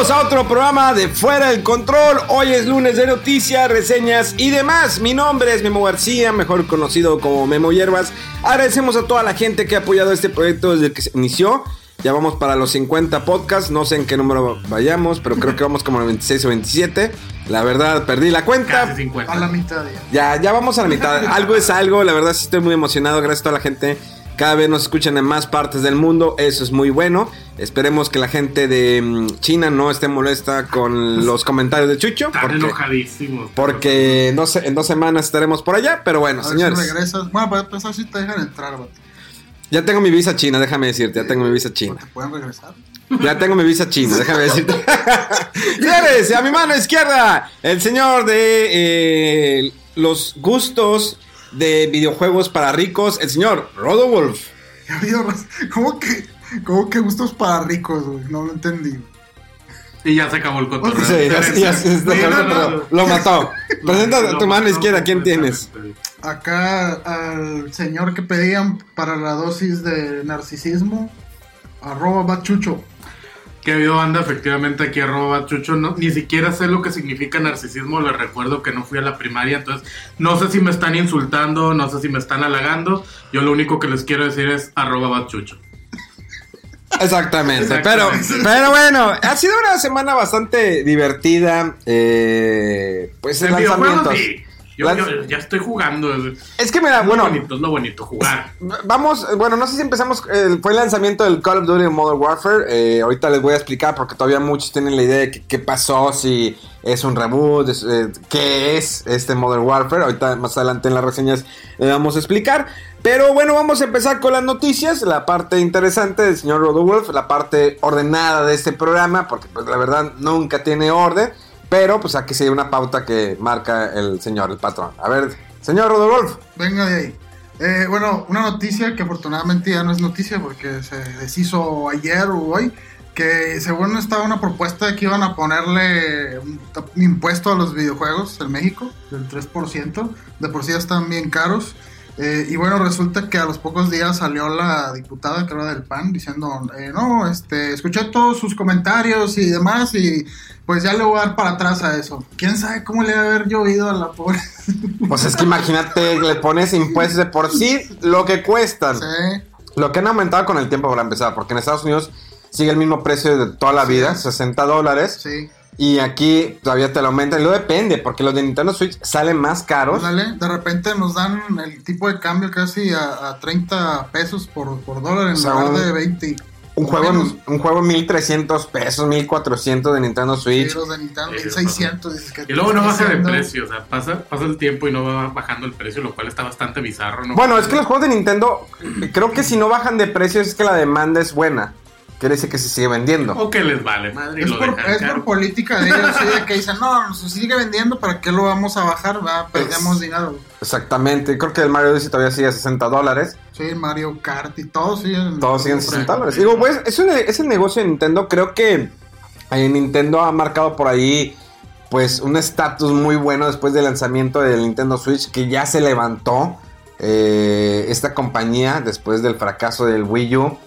Bienvenidos a otro programa de Fuera del Control. Hoy es lunes de noticias, reseñas y demás. Mi nombre es Memo García, mejor conocido como Memo Hierbas. Agradecemos a toda la gente que ha apoyado este proyecto desde que se inició. Ya vamos para los 50 podcasts, no sé en qué número vayamos, pero creo que vamos como a 26 o 27. La verdad, perdí la cuenta. Casi 50. A la mitad ya. Ya, ya vamos a la mitad. Algo es algo, la verdad sí estoy muy emocionado. Gracias a toda la gente. Cada vez nos escuchan en más partes del mundo. Eso es muy bueno. Esperemos que la gente de mm, China no esté molesta con los comentarios de Chucho. Están Porque, enojadísimos. porque en dos semanas estaremos por allá. Pero bueno, A ver si señores. regresas. Bueno, para empezar, si te dejan entrar. Ya tengo mi visa china, déjame decirte. Ya tengo mi visa china. ¿Te pueden regresar? Ya tengo mi visa china, déjame decirte. Señores, a mi mano izquierda, el señor de eh, los gustos de videojuegos para ricos, el señor Rodowolf. ¿Qué ha habido, raz- ¿Cómo que, cómo que gustos para ricos, güey? No lo entendí. Y ya se acabó el cotorreo. Sí, ya, ya, se está- Sí, no, no. lo mató. Presenta Lo tu mano izquierda, ¿quién tienes? Acá al señor que pedían para la dosis de narcisismo, arroba bachucho. Que ha habido banda, efectivamente, aquí arroba Chucho. No, ni siquiera sé lo que significa narcisismo. Les recuerdo que no fui a la primaria, entonces no sé si me están insultando, no sé si me están halagando. Yo lo único que les quiero decir es arroba Bachucho. Exactamente, pero, Exactamente. pero bueno, ha sido una semana bastante divertida. Eh, pues en En videojuegos, lanzamientos. sí. Yo, ya estoy jugando. Es Es que mira, lo bueno, bonito, es lo bonito, jugar. Vamos, bueno, no sé si empezamos. eh, fue el lanzamiento del Call of Duty Modern Warfare. eh, ahorita les voy a explicar porque todavía muchos tienen la idea de qué pasó, si es un reboot, es, eh, qué es este Modern Warfare. Ahorita más adelante en las reseñas le vamos a explicar. Pero bueno, vamos a empezar con las noticias. La parte interesante del señor Rodowolf, la parte ordenada de este programa, porque pues, la verdad nunca tiene orden. Pero pues aquí sigue una pauta que marca el señor, el patrón. A ver, señor Rodowolf. Venga de ahí. Eh, bueno, una noticia que afortunadamente ya no es noticia porque se deshizo ayer o hoy, que según estaba una propuesta de que iban a ponerle un impuesto a los videojuegos en México, del 3%, de por sí ya están bien caros. Eh, y bueno, resulta que a los pocos días salió la diputada que era del PAN diciendo, eh, no, este, escuché todos sus comentarios y demás y pues ya le voy a dar para atrás a eso. ¿Quién sabe cómo le va a haber llovido a la pobre? Pues es que imagínate, le pones impuestos de por sí lo que cuestan. Sí. Lo que han aumentado con el tiempo para empezar, porque en Estados Unidos sigue el mismo precio de toda la vida, 60 dólares. Sí. Y aquí todavía te lo aumentan. Y lo depende, porque los de Nintendo Switch salen más caros. Ándale, de repente nos dan el tipo de cambio casi a, a 30 pesos por, por dólar en O sea, lugar un- de 20. Un juego, Menos. un juego 1300 pesos, 1400 de Nintendo Sí, Switch. los de Nintendo, Sí, 1600. dices que Y luego no ¿qué baja de precio, o sea, pasa, pasa el tiempo y no va bajando el precio, lo cual está bastante bizarro, ¿no? Bueno, es que los juegos de Nintendo, creo que si no bajan de precio es que la demanda es buena. Quiere decir que se sigue vendiendo. O que les vale, madre, Es lo por, dejan es por política de ellos, sí, que dicen, no, se sigue vendiendo, ¿para qué lo vamos a bajar? Va, perdemos Es- dinero. Exactamente. Creo que el Mario Odyssey todavía sigue a 60 dólares. Sí, Mario Kart y todo siguen. Todos siguen 60 dólares. Digo, pues, es, un- es el negocio de Nintendo. Creo que eh, Nintendo ha marcado por ahí, pues, un estatus muy bueno después del lanzamiento del Nintendo Switch, que ya se levantó eh, esta compañía después del fracaso del Wii U.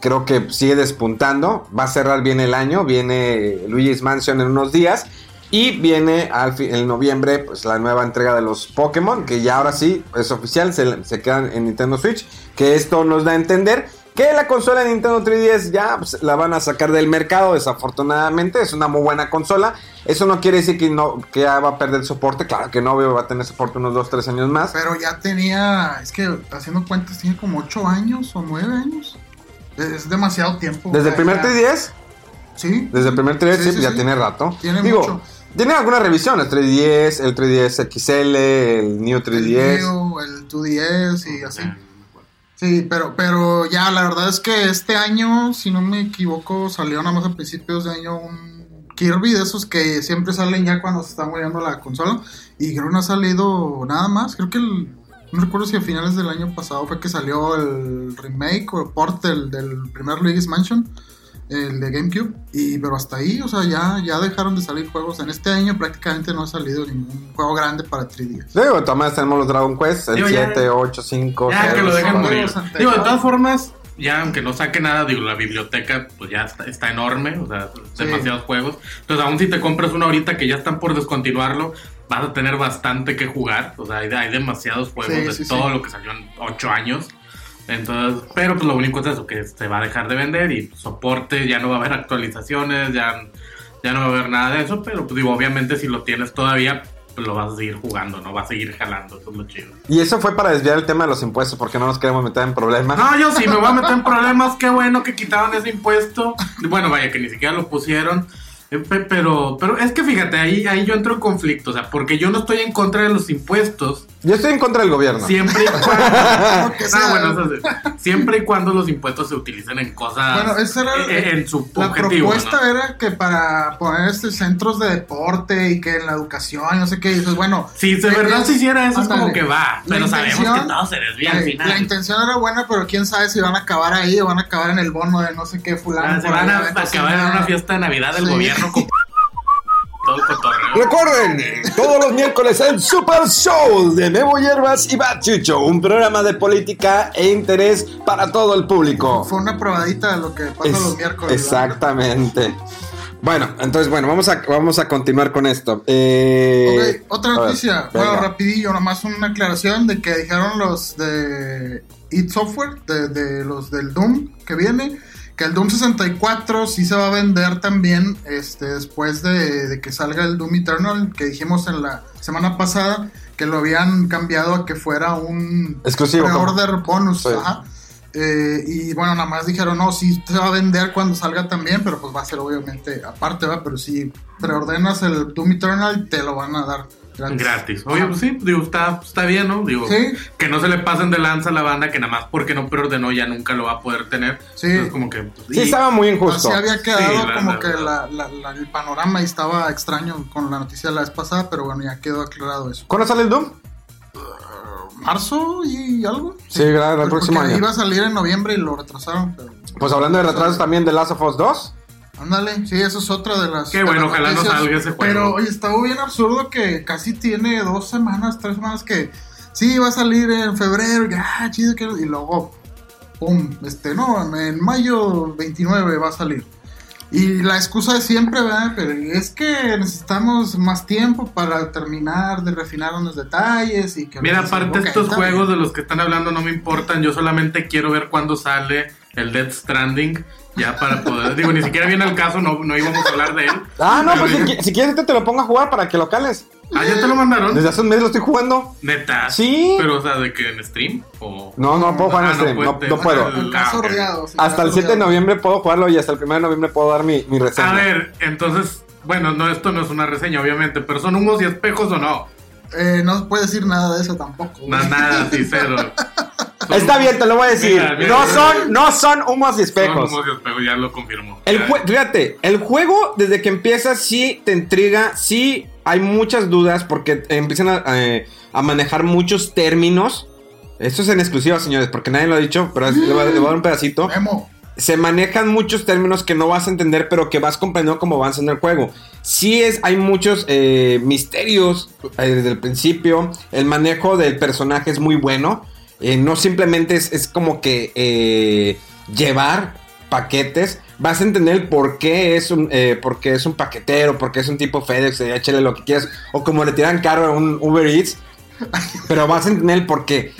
Creo que sigue despuntando. Va a cerrar bien el año. Viene Luigi's Mansion en unos días. Y viene al en noviembre pues, la nueva entrega de los Pokémon. Que ya ahora sí es oficial. Se, se quedan en Nintendo Switch. Que esto nos da a entender que la consola de Nintendo 3DS ya pues, la van a sacar del mercado. Desafortunadamente es una muy buena consola. Eso no quiere decir que, no, que ya va a perder soporte. Claro que no, va a tener soporte unos 2-3 años más. Pero ya tenía, es que haciendo cuentas, tiene como 8 años o 9 años. Es demasiado tiempo. ¿Desde el primer ya- 3DS? Sí. Desde el primer 3DS Sí, sí, ya sí. tiene rato. Tiene Digo, mucho. tiene algunas revisiones, 3DS, el 3DS XL, el New El 3DS. Neo, el 2DS y así. Sí, pero, pero ya la verdad es que este año, si no me equivoco, salió nada más a principios de año un Kirby de esos que siempre salen ya cuando se está muriendo la consola. Y creo que no ha salido nada más. Creo que el, no recuerdo si a finales del año pasado fue que salió el remake o el port del, del primer Luigi's Mansion, el de GameCube. Y pero hasta ahí, o sea, ya, ya dejaron de salir juegos. En este año prácticamente no ha salido ningún juego grande para 3DS. Digo, también tenemos los Dragon Quest, el Digo, ya- 7, 8, 5. Ya, que lo dejen morir. Digo, de todas formas, ya aunque no saque nada, digo, la biblioteca pues ya está, está enorme, o sea, Sí. demasiados juegos. Entonces, aún si te compras uno ahorita que ya están por descontinuarlo, vas a tener bastante que jugar. O sea, hay, hay demasiados juegos Sí, de sí, todo lo que salió en 8 años. Entonces, pero pues lo único es eso, que se va a dejar de vender y soporte, ya no va a haber actualizaciones, ya, ya no va a haber nada de eso, pero pues digo, obviamente si lo tienes todavía, lo vas a seguir jugando, no va a seguir jalando, eso es lo chido. Y eso fue para desviar el tema de los impuestos, porque no nos queremos meter en problemas. No, yo sí me voy a meter en problemas. Qué bueno que quitaron ese impuesto. Bueno, vaya, que ni siquiera lo pusieron. Eh, pe- Pero, pero es que fíjate, ahí, ahí yo entro en conflicto. O sea, porque yo no estoy en contra de los impuestos. Yo estoy en contra del gobierno. Siempre y cuando. bueno, eso. Siempre y cuando los impuestos se utilicen en cosas. Bueno, esa era en su La objetivo. propuesta ¿no? era que para poner este centros de deporte y que en la educación, no sé qué, dices, bueno. Si de verdad se hiciera eso, es como que va. La Pero sabemos intención- que todo se desvía al final. La intención era buena, pero quién sabe si van a acabar ahí o van a acabar en el bono de no sé qué fulano. Ah, se van ahí a acabar en una fiesta de Navidad del Sí. gobierno con todo el cotorreo. Recuerden, todos los miércoles el Super Show de Memo Hierbas y Bachucho, un programa de política e interés para todo el público. Fue una probadita de lo que pasa Es- los miércoles. exactamente. Bueno, entonces, bueno, vamos a, vamos a continuar con esto. Eh, Ok, otra ver, noticia. bueno, rapidillo, nomás una aclaración de que dijeron los de id Software, de, de los del Doom que viene, que el Doom 64 sí se va a vender también este, después de, de que salga el Doom Eternal, que dijimos en la semana pasada que lo habían cambiado a que fuera un Exclusivo, pre-order bonus. Sí. Ajá. Eh, y bueno, nada más dijeron, no, sí se va a vender cuando salga también, pero pues va a ser obviamente aparte, ¿va? Pero si preordenas el Doom Eternal, te lo van a dar gratis. Gratis. Oye, pues sí, digo, está, está bien, ¿no? Digo, Sí. que no se le pasen de lanza a la banda que nada más porque no preordenó ya nunca lo va a poder tener. Sí. Entonces, como que. pues, Sí, y- estaba muy injusto. Así había quedado Sí, la- como la- que la- la- la- el panorama estaba extraño con la noticia de la vez pasada, pero bueno, ya quedó aclarado eso. ¿Cuándo sale el Doom? ¿Marzo y algo? Sí, el Pues próximo porque año. Iba a salir en noviembre y lo retrasaron, pero... Pues hablando de retrasos también de Last of Us 2. Ándale, sí, eso es otra de las. Qué bueno, ojalá no salga ese juego. Pero, oye, está bien absurdo que casi tiene dos semanas, tres semanas que sí va a salir en febrero, y, ah, chido, que- y luego, pum, este, no, en mayo 29 va a salir. Y la excusa de siempre, ¿verdad? Pero es que necesitamos más tiempo para terminar de refinar unos detalles y que... Mira, aparte estos juegos bien. de los que están hablando no me importan. Yo solamente quiero ver cuándo sale el Dead Stranding. Ya para poder. digo, ni siquiera viene al caso, no, no íbamos a hablar de él. Ah, no, pues si, si quieres te lo pongo a jugar para que lo cales. Ah, ya te lo mandaron. Desde hace un mes lo estoy jugando. Neta. Sí. Pero, o sea, de que en stream o. No, no puedo jugar en Ah, no stream, no, puede- no puedo. Ah, sordeado, sí, Hasta el 7 de noviembre puedo jugarlo y hasta el 1 de noviembre puedo dar mi, mi reseña. A ver, entonces, bueno, no, esto no es una reseña, obviamente, pero son humos y espejos o no. Eh, no puede decir nada de eso tampoco. No, nada, sí, cero. Son Está bien, te lo voy a decir. Mira, mira, no mira. son, no son humos y Son espejos. humos y espejos, ya lo confirmó. El fíjate, el juego desde que empieza sí te intriga, sí hay muchas dudas porque empiezan a, eh, a manejar muchos términos. Esto es en exclusiva, señores, porque nadie lo ha dicho, pero es- le voy a- le voy a dar un pedacito. Memo. se manejan muchos términos que no vas a entender, pero que vas comprendiendo cómo avanza en el juego. Sí es, hay muchos eh, misterios eh, desde el principio. El manejo del personaje es muy bueno. Eh, no simplemente es, es como que eh, llevar paquetes. Vas a entender por qué es un, eh, por qué es un paquetero, por qué es un tipo FedEx, eh, échale lo que quieras. O como le tiran caro a un Uber Eats. Pero vas a entender por qué.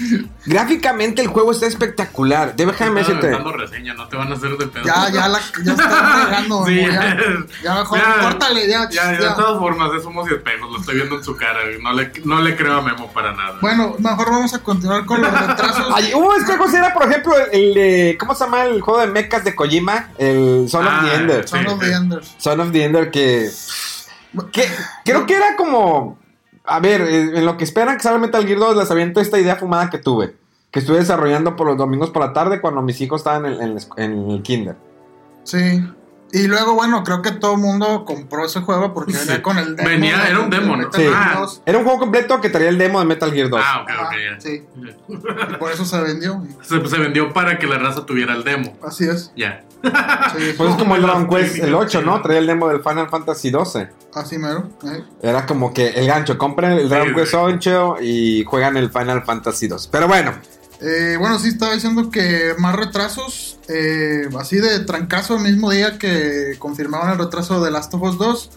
Gráficamente el juego está espectacular. Déjame decirte. reseña, no te van a hacer de pedo. Ya, ya, la, ya está regando. Sí. Ya, ya mejor, Ya, córtale, ya. Ya, ya. de todas formas, es humos y espejos, lo estoy viendo en su cara. güey. No le, no le creo a Memo para nada. Bueno, mejor vamos a continuar con los retrasos. Ay, hubo espejos, era por ejemplo el, de. ¿Cómo se llama el juego de mechas de Kojima? El Son Ah, of the Ender. Son Sí, of sí. the Enders. Son of the Ender que. que creo que era como. A ver, eh, en lo que esperan que salga Metal Gear 2, les aviento esta idea fumada que tuve. Que estuve desarrollando por los domingos por la tarde cuando mis hijos estaban en, en el kinder. Sí. Y luego, bueno, creo que todo el mundo compró ese juego porque Sí. venía con el demo. Venía- de- era un demo, de ¿no? Sí. Gear Ah. 2. Era un juego completo que traía el demo de Metal Gear 2. Ah, ok, ok, ya. Sí. Y por eso se vendió. Se, se vendió para que la raza tuviera el demo. Así es. Ya. Sí, Pues es como el Dragon Quest, el técnicas, 8, sí. ¿no? Traía el demo del Final Fantasy 12. así mero. eh. Era como que el gancho, compren el Dragon Sí, Quest sí. 8 y juegan el Final Fantasy 2. Pero bueno, Eh, bueno, sí, estaba diciendo que más retrasos, eh, así de trancazo el mismo día que confirmaban el retraso de Last of Us 2.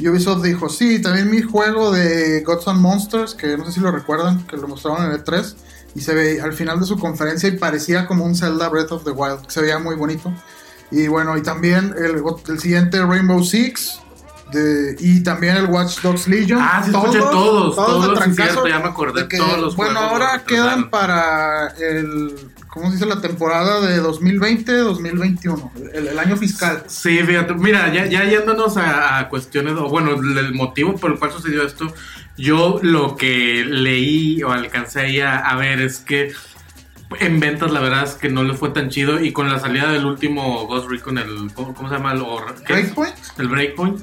Ubisoft dijo, sí, también mi juego de Gods and Monsters, que no sé si lo recuerdan, que lo mostraron en el E3, y se ve al final de su conferencia y parecía como un Zelda Breath of the Wild, que se veía muy bonito. Y bueno, y también el siguiente Rainbow Six, de- y también el Watch Dogs Legion. Ah, sí, escuché todos, todos, sí, trancazo, cierto, ya me acordé, que, todos los Bueno, ahora quedan para el, ¿cómo se dice? La temporada de 2020-2021, el, el año fiscal. Sí, fíjate, mira, ya, ya yéndonos a, a cuestiones, o bueno, el motivo por el cual sucedió esto, yo lo que leí o alcancé ahí a, a ver es que en ventas la verdad es que no le fue tan chido y con la salida del último Ghost Recon, el, ¿cómo, se llama? El, hor- ¿qué es? Breakpoint. el Breakpoint,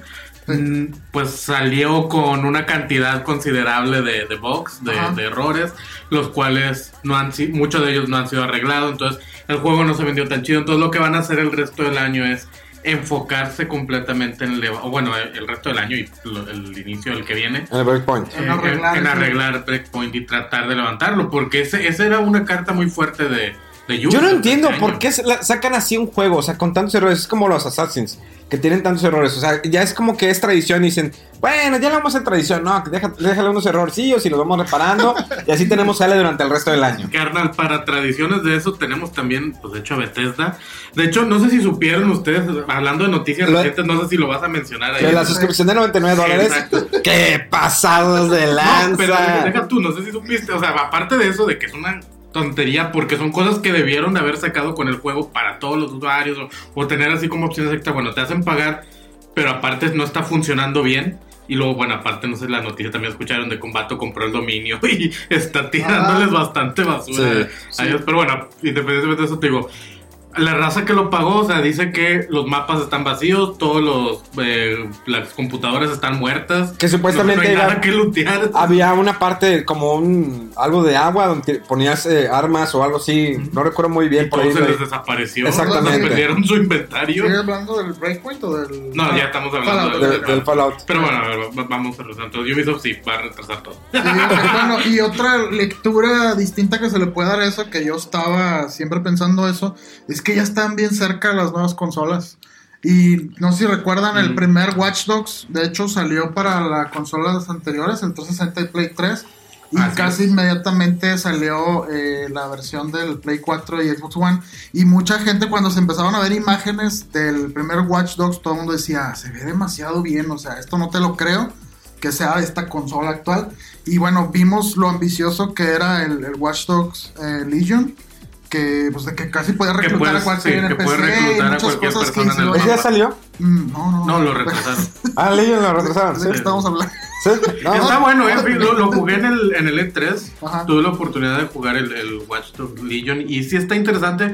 pues salió con una cantidad considerable de, de bugs, de, errores, los cuales no han si- muchos de ellos no han sido arreglados, entonces el juego no se vendió tan chido, entonces lo que van a hacer el resto del año es enfocarse completamente en el, o bueno, el, el resto del año y lo- el inicio del que viene. en el Breakpoint. En eh, arreglar en ese- arreglar Breakpoint y tratar de levantarlo, porque ese, esa era una carta muy fuerte de, de Yo no entiendo por qué sacan así un juego, o sea, con tantos errores. Es como los Assassins, que tienen tantos errores. O sea, ya es como que es tradición y dicen, bueno, ya le vamos a hacer tradición. No, deja- déjale unos errorcillos y los vamos reparando. y así tenemos sale durante el resto del año. Carnal, para tradiciones de eso tenemos también, pues de hecho, a Bethesda. De hecho, no sé si supieron ustedes, hablando de noticias Lo- recientes, no sé si lo vas a mencionar ahí. De la suscripción de 99 dólares. ¡Qué pasados de No, lanza! pero deja, deja tú, no sé si supiste, o sea, aparte de eso, de que es una tontería, porque son cosas que debieron de haber sacado con el juego para todos los usuarios, o, o tener así como opciones extra, bueno, te hacen pagar, pero aparte no está funcionando bien. Y luego, bueno, aparte, no sé, la noticia también escucharon de Combato compró el dominio y está tirándoles Ah. bastante basura Sí, a ellos. Pero bueno, independientemente de eso, te digo, la raza que lo pagó, o sea, dice que los mapas están vacíos, todos los eh, las computadoras están muertas. Que supuestamente no, hay nada que lootear. Había una parte como un algo de agua donde ponías eh, armas o algo así. No recuerdo muy bien. Por todo ahí, se les desapareció. Exactamente. Perdieron su inventario. ¿Sigue hablando del Breakpoint o del.? No, ya estamos hablando Fallout, De- ok. del Fallout. Pero bueno, a ver, va- vamos a retrasar. Entonces, Ubisoft sí va a retrasar todo. Sí, bueno, y otra lectura distinta que se le puede dar a eso, que yo estaba siempre pensando eso, es que ya están bien cerca las nuevas consolas. Y no sé si recuerdan, el Mm. primer Watch Dogs, de hecho, salió para las consolas anteriores, el 360 y Play 3. Y Así casi es. inmediatamente salió eh, la versión del Play 4 y Xbox One. Y mucha gente cuando se empezaron a ver imágenes del primer Watch Dogs, todo el mundo decía, se ve demasiado bien, o sea, esto no te lo creo que sea esta consola actual. Y bueno, vimos lo ambicioso que era el, el Watch Dogs eh, Legion, que pues de que casi podía Que reclutar puedes- a cualquier sí, que NPC puedes y reclutar a cualquier cosas que persona en el. ¿Ese ya salió? Mm, No, no, No, lo retrasaron. Ah, Legion lo retrasaron. ¿De qué ¿sí? estamos hablando? ¿Sí? No, Está no. bueno, eh. Lo, lo jugué en el, en el E3. Ajá. Tuve la oportunidad de jugar el, el Watch Dogs Legion. Y sí está interesante.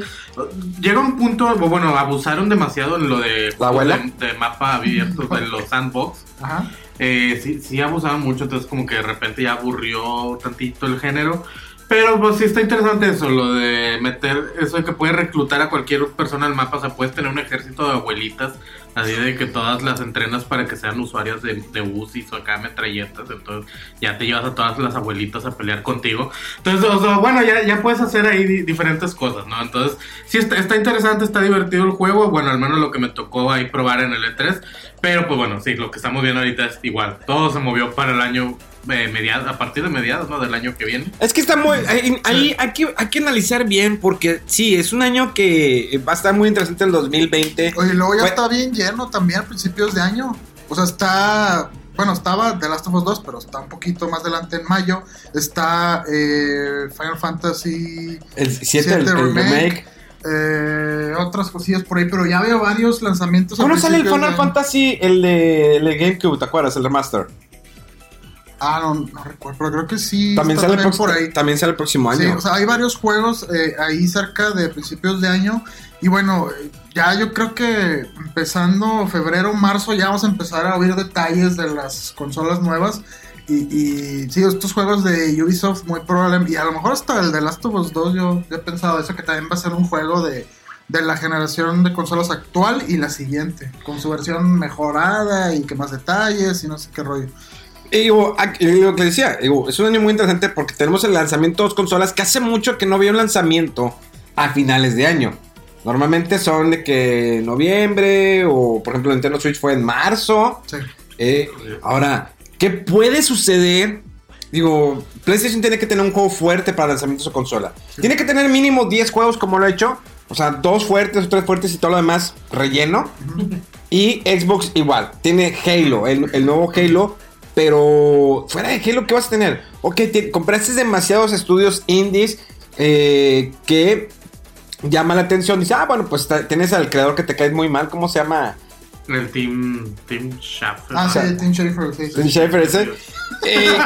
Llega un punto, bueno, abusaron demasiado en lo de, ¿La abuela? de, de mapa abierto, de los sandbox. Ajá. Eh, sí, sí abusaban mucho, entonces como que de repente ya aburrió tantito el género. Pero pues sí está interesante eso, lo de meter eso de que puedes reclutar a cualquier persona al mapa, o sea, puedes tener un ejército de abuelitas, así de que todas las entrenas para que sean usuarias de, de o acá metralletas, entonces ya te llevas a todas las abuelitas a pelear contigo. Entonces, o sea, bueno, ya, ya puedes hacer ahí di- diferentes cosas, ¿no? Entonces, sí está, está interesante, está divertido el juego, bueno, al menos lo que me tocó ahí probar en el E3, pero pues bueno, sí, lo que estamos viendo ahorita es igual, todo se movió para el año eh, mediados, a partir de mediados, ¿no? Del año que viene. Es que está muy. Ahí, ahí hay, que, hay que analizar bien, porque sí, es un año que va a estar muy interesante el 2020. Oye, luego ya Fue- está bien lleno también a principios de año. O sea, está. Bueno, estaba The Last of Us 2, pero está un poquito más adelante en mayo. Está eh, Final Fantasy. El 7, Siete el, el remake. remake. eh, otras cosillas por ahí, pero ya veo varios lanzamientos. ¿Cuándo sale el Final. Fantasy, el de, el de GameCube, te acuerdas? El remaster. Ah, no, no recuerdo, pero creo que sí. También sale, el por ahí. también sale el próximo Sí, año. o sea, hay varios juegos eh, ahí cerca de principios de año. Y bueno, ya yo creo que empezando febrero, marzo, ya vamos a empezar a oír detalles de las consolas nuevas. Y, y sí, estos juegos de Ubisoft muy probablemente, y a lo mejor hasta el de Last of Us 2, yo, yo he pensado eso, que también va a ser un juego de, de la generación de consolas actual y la siguiente, con su versión mejorada y que más detalles y no sé qué rollo. Y digo, y lo que decía, digo, es un año muy interesante porque tenemos el lanzamiento de dos consolas que hace mucho que no había un lanzamiento a finales de año. Normalmente son de que noviembre o por ejemplo Nintendo Switch fue en marzo. Sí. Eh, ahora, ¿qué puede suceder? Digo, PlayStation tiene que tener un juego fuerte para lanzamiento de su consola. Tiene que tener mínimo 10 juegos como lo ha hecho. O sea, dos fuertes o tres fuertes y todo lo demás relleno. Y Xbox igual. Tiene Halo, el, el nuevo Halo. Pero fuera de Halo, ¿qué vas a tener? Ok, te- compraste demasiados estudios indies eh, que llama la atención. Dice, ah, bueno, pues tienes al creador que te cae muy mal. ¿Cómo se llama? El Team, team Shaft. Ah, sí, sea, Tim Schafer, sí, sí. Tim Schafer ese. Eh,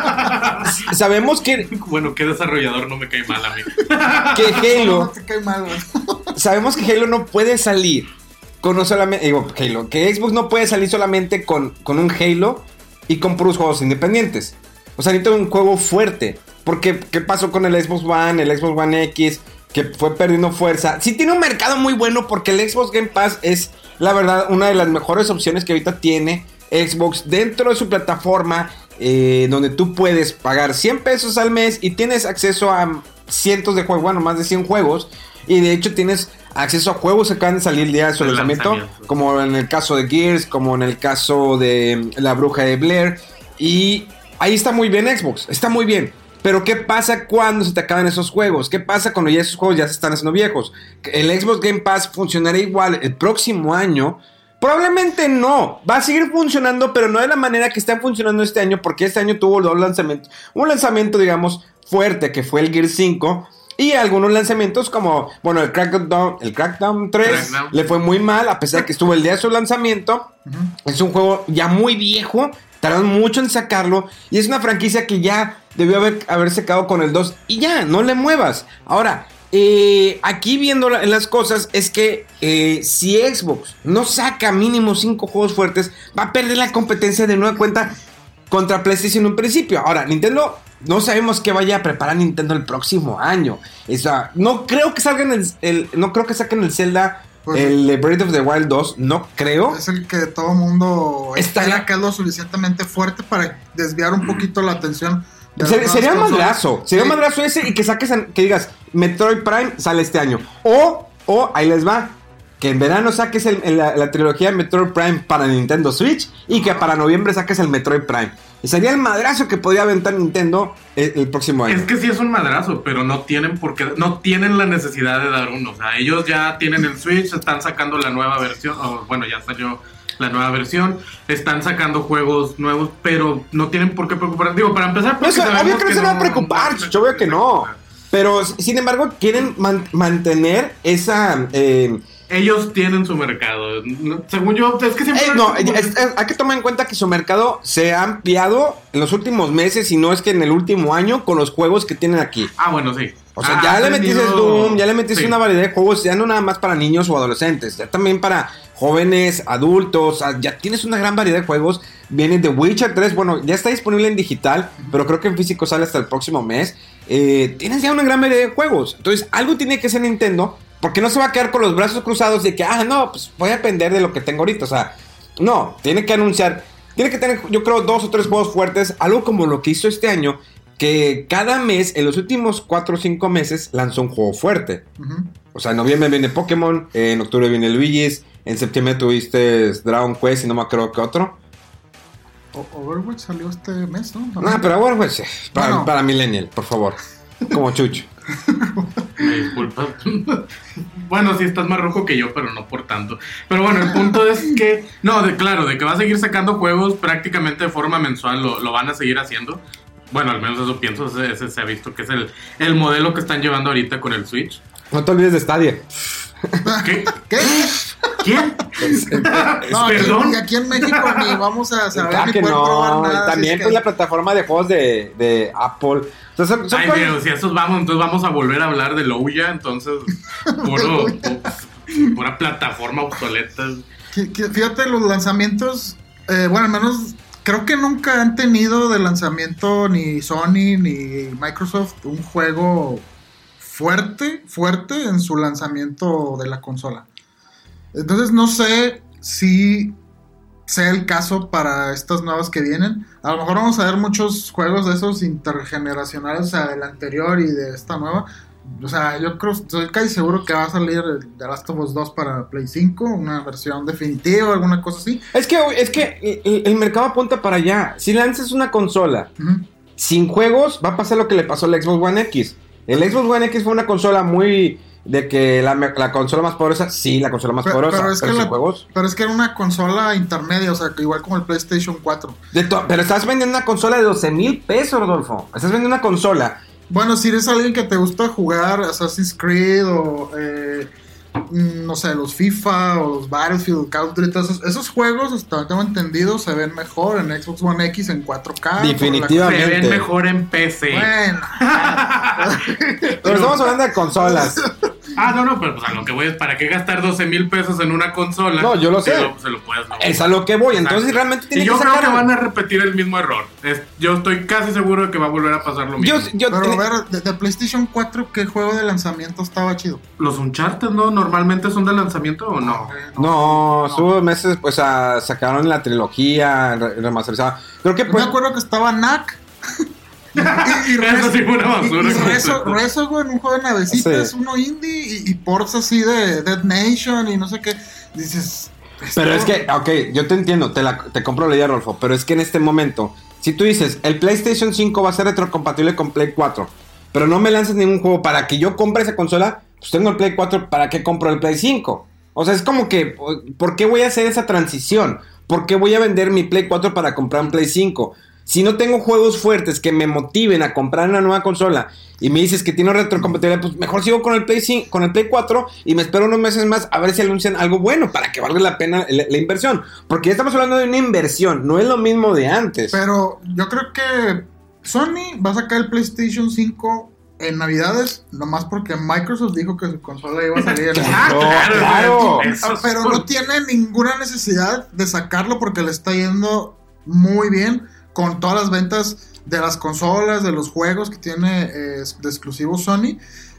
sabemos que, Bueno, ¿qué desarrollador no me cae mal a mí? que No Halo, te cae mal, sabemos que Halo no puede salir con no solamente, digo, Halo, que Xbox no puede salir solamente con, con un Halo y con puros juegos independientes. O sea, necesita un juego fuerte. Porque, ¿qué pasó con el Xbox One, el Xbox One X? Que fue perdiendo fuerza. Sí tiene un mercado muy bueno porque el Xbox Game Pass es, la verdad, una de las mejores opciones que ahorita tiene Xbox dentro de su plataforma. eh, donde tú puedes pagar 100 pesos al mes y tienes acceso a cientos de juegos, bueno, más de 100 juegos. Y de hecho tienes acceso a juegos que acaban de salir el día de su lanzamiento, lanzamiento. como en el caso de Gears, como en el caso de La Bruja de Blair. Y ahí está muy bien Xbox, está muy bien. Pero ¿qué pasa cuando se te acaban esos juegos? ¿Qué pasa cuando ya esos juegos ya se están haciendo viejos? ¿El Xbox Game Pass funcionará igual el próximo año? Probablemente no. Va a seguir funcionando, pero no de la manera que está funcionando este año, porque este año tuvo dos lanzamientos. Un lanzamiento, digamos, fuerte, que fue el Gear 5. Y algunos lanzamientos como, bueno, el Crackdown, el Crackdown 3 Crackdown. le fue muy mal, a pesar de que estuvo el día de su lanzamiento. Es un juego ya muy viejo, tardaron mucho en sacarlo. Y es una franquicia que ya debió haber, haber secado con el 2. Y ya, no le muevas. Ahora, eh, aquí viendo la- las cosas, es que eh, si Xbox no saca mínimo 5 juegos fuertes, va a perder la competencia de nueva cuenta contra PlayStation en un principio. Ahora, Nintendo, no sabemos qué vaya a preparar Nintendo el próximo año. O sea, no creo que salgan el, el- no creo que saquen el Zelda, Pues- el de Breath of the Wild 2, no creo. Es el que todo mundo Está- espera que es lo suficientemente fuerte para desviar un poquito la atención. de Ser- sería consolas. madrazo, sería Sí. madrazo ese y que saques, que digas, Metroid Prime sale este año. O, o, ahí les va, que en verano saques el- el- la, la trilogía de Metroid Prime para Nintendo Switch y que para noviembre saques el Metroid Prime. Sería el madrazo que podría aventar Nintendo el, el próximo año. Es que sí es un madrazo, pero no tienen por qué, no tienen la necesidad de dar uno. O sea, ellos ya tienen el Switch, están sacando la nueva versión, o bueno, ya salió la nueva versión, están sacando juegos nuevos, pero no tienen por qué preocuparse. Digo, para empezar, No, porque o sea, sabemos obvio que no se van a no- preocupar, yo veo que no. Pero, sin embargo, quieren man- mantener esa... eh, Ellos tienen su mercado. Según yo, es que siempre. Eh, no, es- es- hay que tomar en cuenta que su mercado se ha ampliado en los últimos meses y no es que en el último año con los juegos que tienen aquí. Ah, bueno, sí. O sea, Ah, ya le metiste Doom, ya le metiste sí. una variedad de juegos, ya no nada más para niños o adolescentes, ya también para jóvenes, adultos, ya tienes una gran variedad de juegos. Viene The Witcher 3, bueno, ya está disponible en digital, pero creo que en físico sale hasta el próximo mes. Eh, tienes ya una gran variedad de juegos. Entonces, algo tiene que ser Nintendo, porque no se va a quedar con los brazos cruzados de que, ah, no, pues voy a depender de lo que tengo ahorita. O sea, no, tiene que anunciar, tiene que tener, yo creo, dos o tres juegos fuertes, algo como lo que hizo este año, que cada mes, en los últimos 4 o 5 meses, lanzó un juego fuerte. O sea, en noviembre viene Pokémon, en octubre viene Luigi's, en septiembre tuviste Dragon Quest y no me acuerdo qué otro. O- Overwatch salió este mes, ¿no? No, pero Overwatch, para, para Millennial, por favor. Como Chucho. Me disculpas. bueno, sí estás más rojo que yo, pero no por tanto. Pero bueno, el punto es que, no, de, claro, de que va a seguir sacando juegos prácticamente de forma mensual, lo, lo van a seguir haciendo. Bueno, al menos eso pienso, ese, ese se ha visto que es el, el modelo que están llevando ahorita con el Switch. No te olvides de Stadia. ¿Qué? ¿Qué? ¿Quién? No, aquí, Perdón. aquí en México ni vamos a saber Claro ni que probar no. nada. así También es que- pues, la plataforma de juegos de, de Apple. Entonces, son- son Ay, cosas- pero si a esos vamos, entonces vamos a volver a hablar de Louya, entonces puro, pu- pura plataforma obsoleta. fíjate, los lanzamientos, eh, bueno, al menos creo que nunca han tenido de lanzamiento ni Sony ni Microsoft un juego fuerte, fuerte en su lanzamiento de la consola. Entonces no sé si sea el caso para estas nuevas que vienen. A lo mejor vamos a ver muchos juegos de esos intergeneracionales, o sea, del anterior y de esta nueva. O sea, yo creo, estoy casi seguro que va a salir el The Last of Us 2 para Play 5, una versión definitiva, alguna cosa así. Es que, es que el, el mercado apunta para allá. Si lanzas una consola sin juegos, va a pasar lo que le pasó al Xbox One X. El Xbox One X fue una consola muy. De que la, consola más poderosa, sí, la consola más Pero, poderosa, pero pero, es que sin la- juegos. pero es que era una consola intermedia, o sea, que igual como el PlayStation 4. De to- pero estás vendiendo una consola de 12 mil pesos, Rodolfo. Estás vendiendo una consola. Bueno, si eres alguien que te gusta jugar Assassin's Creed o eh, mm, no sé, los FIFA o los Battlefield, Call of Duty, todos esos, esos juegos, hasta tengo entendido, se ven mejor en Xbox One X en 4K. Definitiva. Se ven mejor en PC. Bueno, Pero estamos hablando de consolas. Ah, no, no, pero pues a lo que voy es para qué gastar 12 mil pesos en una consola. No, yo lo sé. lo- se lo puedes lograr. Es a lo que voy. Exacto. Entonces realmente tiene y yo que creo sacar. que van a repetir el mismo error. Es- yo estoy casi seguro de que va a volver a pasar lo mismo. Yo, yo pero a ver, de, de PlayStation 4, ¿qué juego de lanzamiento estaba chido? ¿Los Uncharted no normalmente son de lanzamiento o no? Eh, No, estuvo meses, pues a- sacaron la trilogía re- remasterizada. Creo que Yo pues. me acuerdo que estaba Knack. y, y Eso sí fue una y- basura. y Rezo, completa. Rezo, güey, en un juego de navecitas, Sí. uno indie, y, y ports así de Dead Nation y no sé qué. Dices. Pero es que, ok, yo te entiendo, te, la, te compro la idea, Rolfo, pero es que en este momento, si tú dices, el PlayStation 5 va a ser retrocompatible con Play 4, pero no me lanzas ningún juego para que yo compre esa consola, pues tengo el Play 4, ¿para qué compro el Play 5? O sea, es como que, ¿por qué voy a hacer esa transición? ¿Por qué voy a vender mi Play 4 para comprar un Play 5? Si no tengo juegos fuertes que me motiven a comprar una nueva consola y me dices que tiene retrocompatibilidad, pues mejor sigo con el Play 5, con el Play 4 y me espero unos meses más a ver si anuncian algo bueno para que valga la pena la, la inversión. Porque ya estamos hablando de una inversión, no es lo mismo de antes. Pero yo creo que Sony va a sacar el PlayStation 5 en Navidades, nomás porque Microsoft dijo que su consola iba a salir Claro, claro, claro. Ah, es Pero no tiene ninguna necesidad de sacarlo porque le está yendo muy bien con todas las ventas de las consolas, de los juegos que tiene eh, de exclusivo Sony.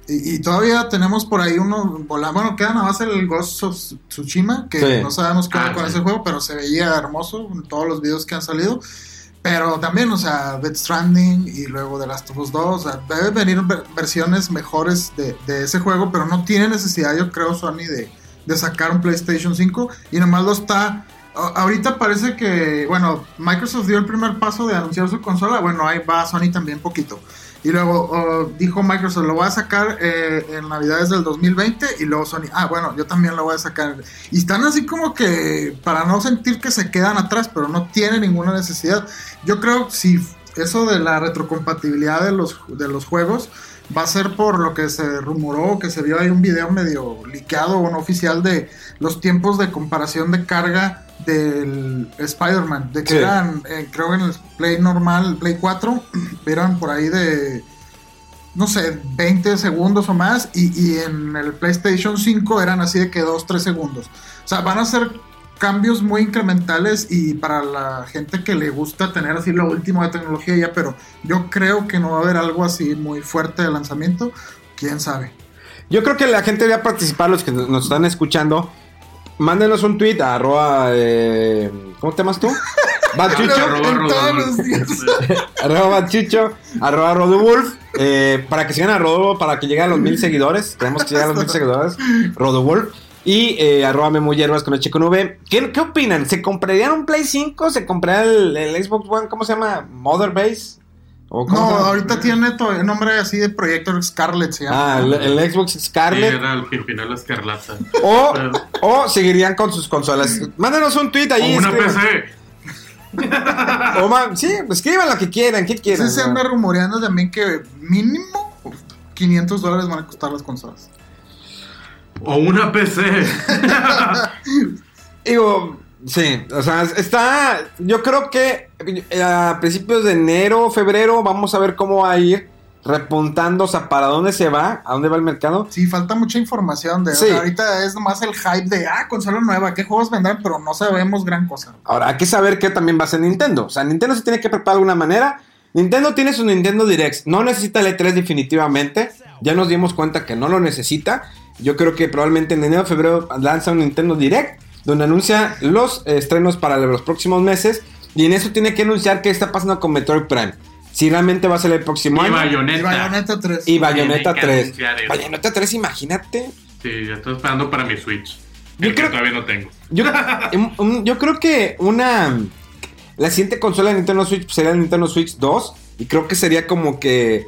Y, y todavía tenemos por ahí uno, bueno, queda nada más el Ghost of Tsushima, que Sí. no sabemos qué Ah, con sí. ese juego, pero se veía hermoso en todos los videos que han salido. Pero también, o sea, Dead Stranding y luego The Last of Us 2, o sea, debe venir ver- versiones mejores de, de ese juego, pero no tiene necesidad, yo creo, Sony, de, de sacar un PlayStation 5 y nomás lo está... Ahorita parece que, bueno, Microsoft dio el primer paso de anunciar su consola, bueno, ahí va Sony también poquito. Y luego oh, dijo Microsoft, lo voy a sacar eh, en Navidades del 2020 y luego Sony, ah, bueno, yo también lo voy a sacar. Y están así como que para no sentir que se quedan atrás, pero no tiene ninguna necesidad. Yo creo si eso de la retrocompatibilidad de los, de los juegos va a ser por lo que se rumoró, que se vio ahí un video medio liqueado o no oficial de los tiempos de comparación de carga del Spider-Man, de que Sí. eran, eh, creo que en el Play normal, Play 4, eran por ahí de, no sé, 20 segundos o más, y, y en el PlayStation 5 eran así de que 2, 3 segundos. O sea, van a ser cambios muy incrementales y para la gente que le gusta tener así lo último de tecnología ya, pero yo creo que no va a haber algo así muy fuerte de lanzamiento, quién sabe. Yo creo que la gente debería participar, los que nos están escuchando. Mándenos un tweet a arroba, eh, ¿cómo te llamas tú? Bachucho. Arroba Bachucho, arroba Rodowulf, eh, para que sigan a Rodo, para que llegue a los mil seguidores. Tenemos que llegar a los mil seguidores. Rodowulf. Y eh, arroba Memo Hierbas con H con V. ¿Qué, qué opinan? ¿Se comprarían un Play 5? ¿Se comprarían el, el Xbox One? ¿Cómo se llama? ¿Mother Base? ¿O cómo No, ahorita tiene to- el nombre así de proyecto Scarlet se llama. Ah, el, el Xbox Sí, Scarlet. era el Pimpinela Escarlata. O, o seguirían con sus consolas. Mándanos un tweet O ahí. una escriban. PC. O sí, escriban lo que quieran. ¿Qué quieran? Sí, se anda rumoreando también que mínimo 500 dólares van a costar las consolas. O una PC. Digo, sí, o sea, está. Yo creo que eh, a principios de enero, febrero, vamos a ver cómo va a ir repuntando, o sea, para dónde se va, a dónde va el mercado. Sí, falta mucha información. De, o Sí. sea, ahorita es nomás el hype de, ah, consola nueva, qué juegos vendrán, pero no sabemos gran cosa. Ahora, hay que saber qué también va a ser Nintendo. O sea, Nintendo se tiene que preparar de alguna manera. Nintendo tiene su Nintendo Direct. No necesita el E3 definitivamente. Ya nos dimos cuenta que no lo necesita. Yo creo que probablemente en enero o febrero lanza un Nintendo Direct. Donde anuncia los eh, estrenos para los próximos meses. Y en eso tiene que anunciar qué está pasando con Metroid Prime. Si realmente va a ser el próximo Y año. Bayonetta. Y Bayonetta 3. Y Bayonetta Tiene que 3. anunciar eso. Bayonetta 3, imagínate. Sí, ya estoy esperando para mi Switch. Yo El creo- que todavía no tengo. Yo, un- un- yo creo que una. La siguiente consola de Nintendo Switch sería el Nintendo Switch 2. Y creo que sería como que.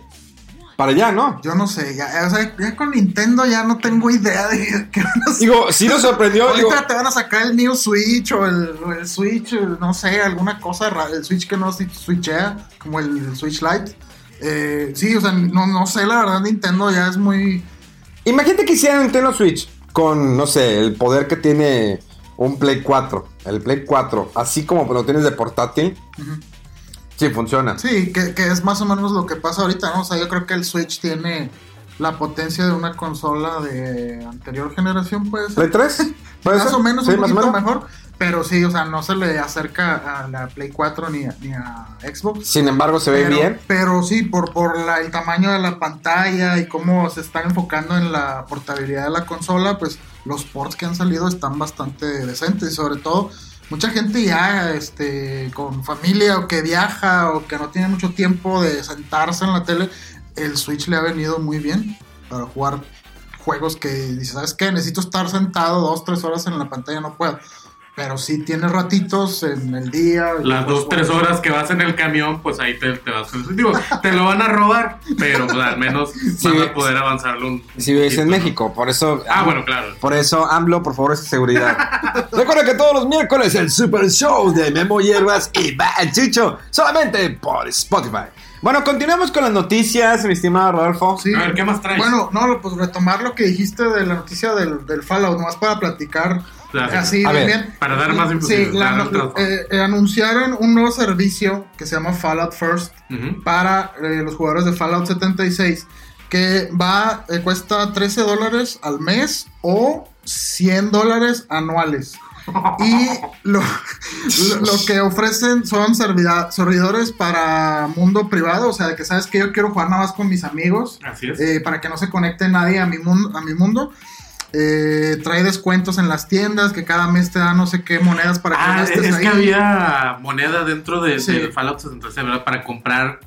Para allá, ¿no? Yo no sé, ya, o sea, ya con Nintendo ya no tengo idea de qué van a hacer. Digo, sí nos sorprendió. Ahorita digo, te van a sacar el New Switch o el, Switch, el- no sé, alguna cosa el Switch que no switchea, como el Switch Lite. Eh, sí, o sea, no, no sé, la verdad, Nintendo ya es muy... imagínate que hicieran un Nintendo Switch con, no sé, el poder que tiene un Play 4. El Play 4, así como lo tienes de portátil. Sí, funciona. Sí, que, que es más o menos lo que pasa ahorita, ¿no? O sea, yo creo que el Switch tiene la potencia de una consola de anterior generación, pues. ¿Play 3? ¿Puede Más ser? o menos, Sí, un poquito mejor. Pero sí, o sea, no se le acerca a la Play 4 ni a, ni a Xbox. Sin embargo, se ve pero, bien. Pero sí, por, por la- el tamaño de la pantalla y cómo se están enfocando en la portabilidad de la consola, pues los ports que han salido están bastante decentes. Y sobre todo, mucha gente ya este, con familia o que viaja o que no tiene mucho tiempo de sentarse en la tele, el Switch le ha venido muy bien para jugar juegos que dices, ¿sabes qué? Necesito estar sentado dos, tres horas en la pantalla, no puedo. Pero sí tienes ratitos en el día. Las puedes dos, tres horas que vas en el camión, pues ahí te, te vas. Digo, te lo van a robar, pero pues, al menos Sí, vas a poder avanzarlo un. Si vives en poquito, ¿no? México, por eso. Ah, bueno, claro. Por eso, AMLO, por favor, es seguridad. Recuerda que todos los miércoles el Super Show de Memo Hierbas y Chucho, solamente por Spotify. Bueno, continuamos con las noticias, mi estimado Rodolfo. Sí. A ver, ¿qué más traes? Bueno, no, pues retomar lo que dijiste de la noticia del, del Fallout, nomás para platicar Claro. así A ver, para dar más Sí, la- eh, eh, anunciaron un nuevo servicio que se llama Fallout First para eh, los jugadores de Fallout 76 que va, eh, cuesta 13 dólares al mes o 100 dólares anuales. Y lo, lo, que ofrecen son servida- servidores para mundo privado, o sea, de que sabes que yo quiero jugar nada más con mis amigos, Así es. eh, para que no se conecte nadie a mi, mundo a mi mundo. Eh, trae descuentos en las tiendas, que cada mes te da no sé qué monedas para que Ah, gastes es ahí. que había moneda dentro de, Sí. del Fallout 76, ¿verdad? Para comprar.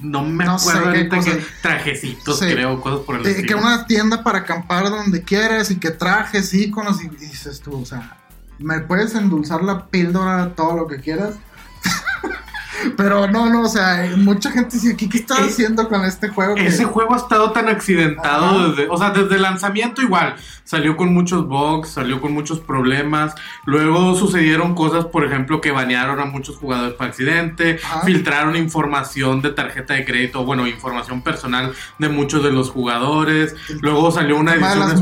No me No sé acuerdo qué ahorita cosa. qué trajecitos, Sí. creo, cosas por el Eh, que estilo. una tienda para acampar donde quieras y que trajes, iconos y dices tú, o sea, me puedes endulzar la píldora todo lo que quieras. Pero no, no, o sea, mucha gente dice, ¿qué, qué estás Eh, haciendo con este juego? que- Ese juego ha estado tan accidentado Ajá. desde, o sea, desde el lanzamiento igual. Salió con muchos bugs, salió con muchos problemas. Luego sucedieron cosas, por ejemplo, que banearon a muchos jugadores por accidente, filtraron información de tarjeta de crédito, bueno, información personal de muchos de los jugadores. Luego salió una edición,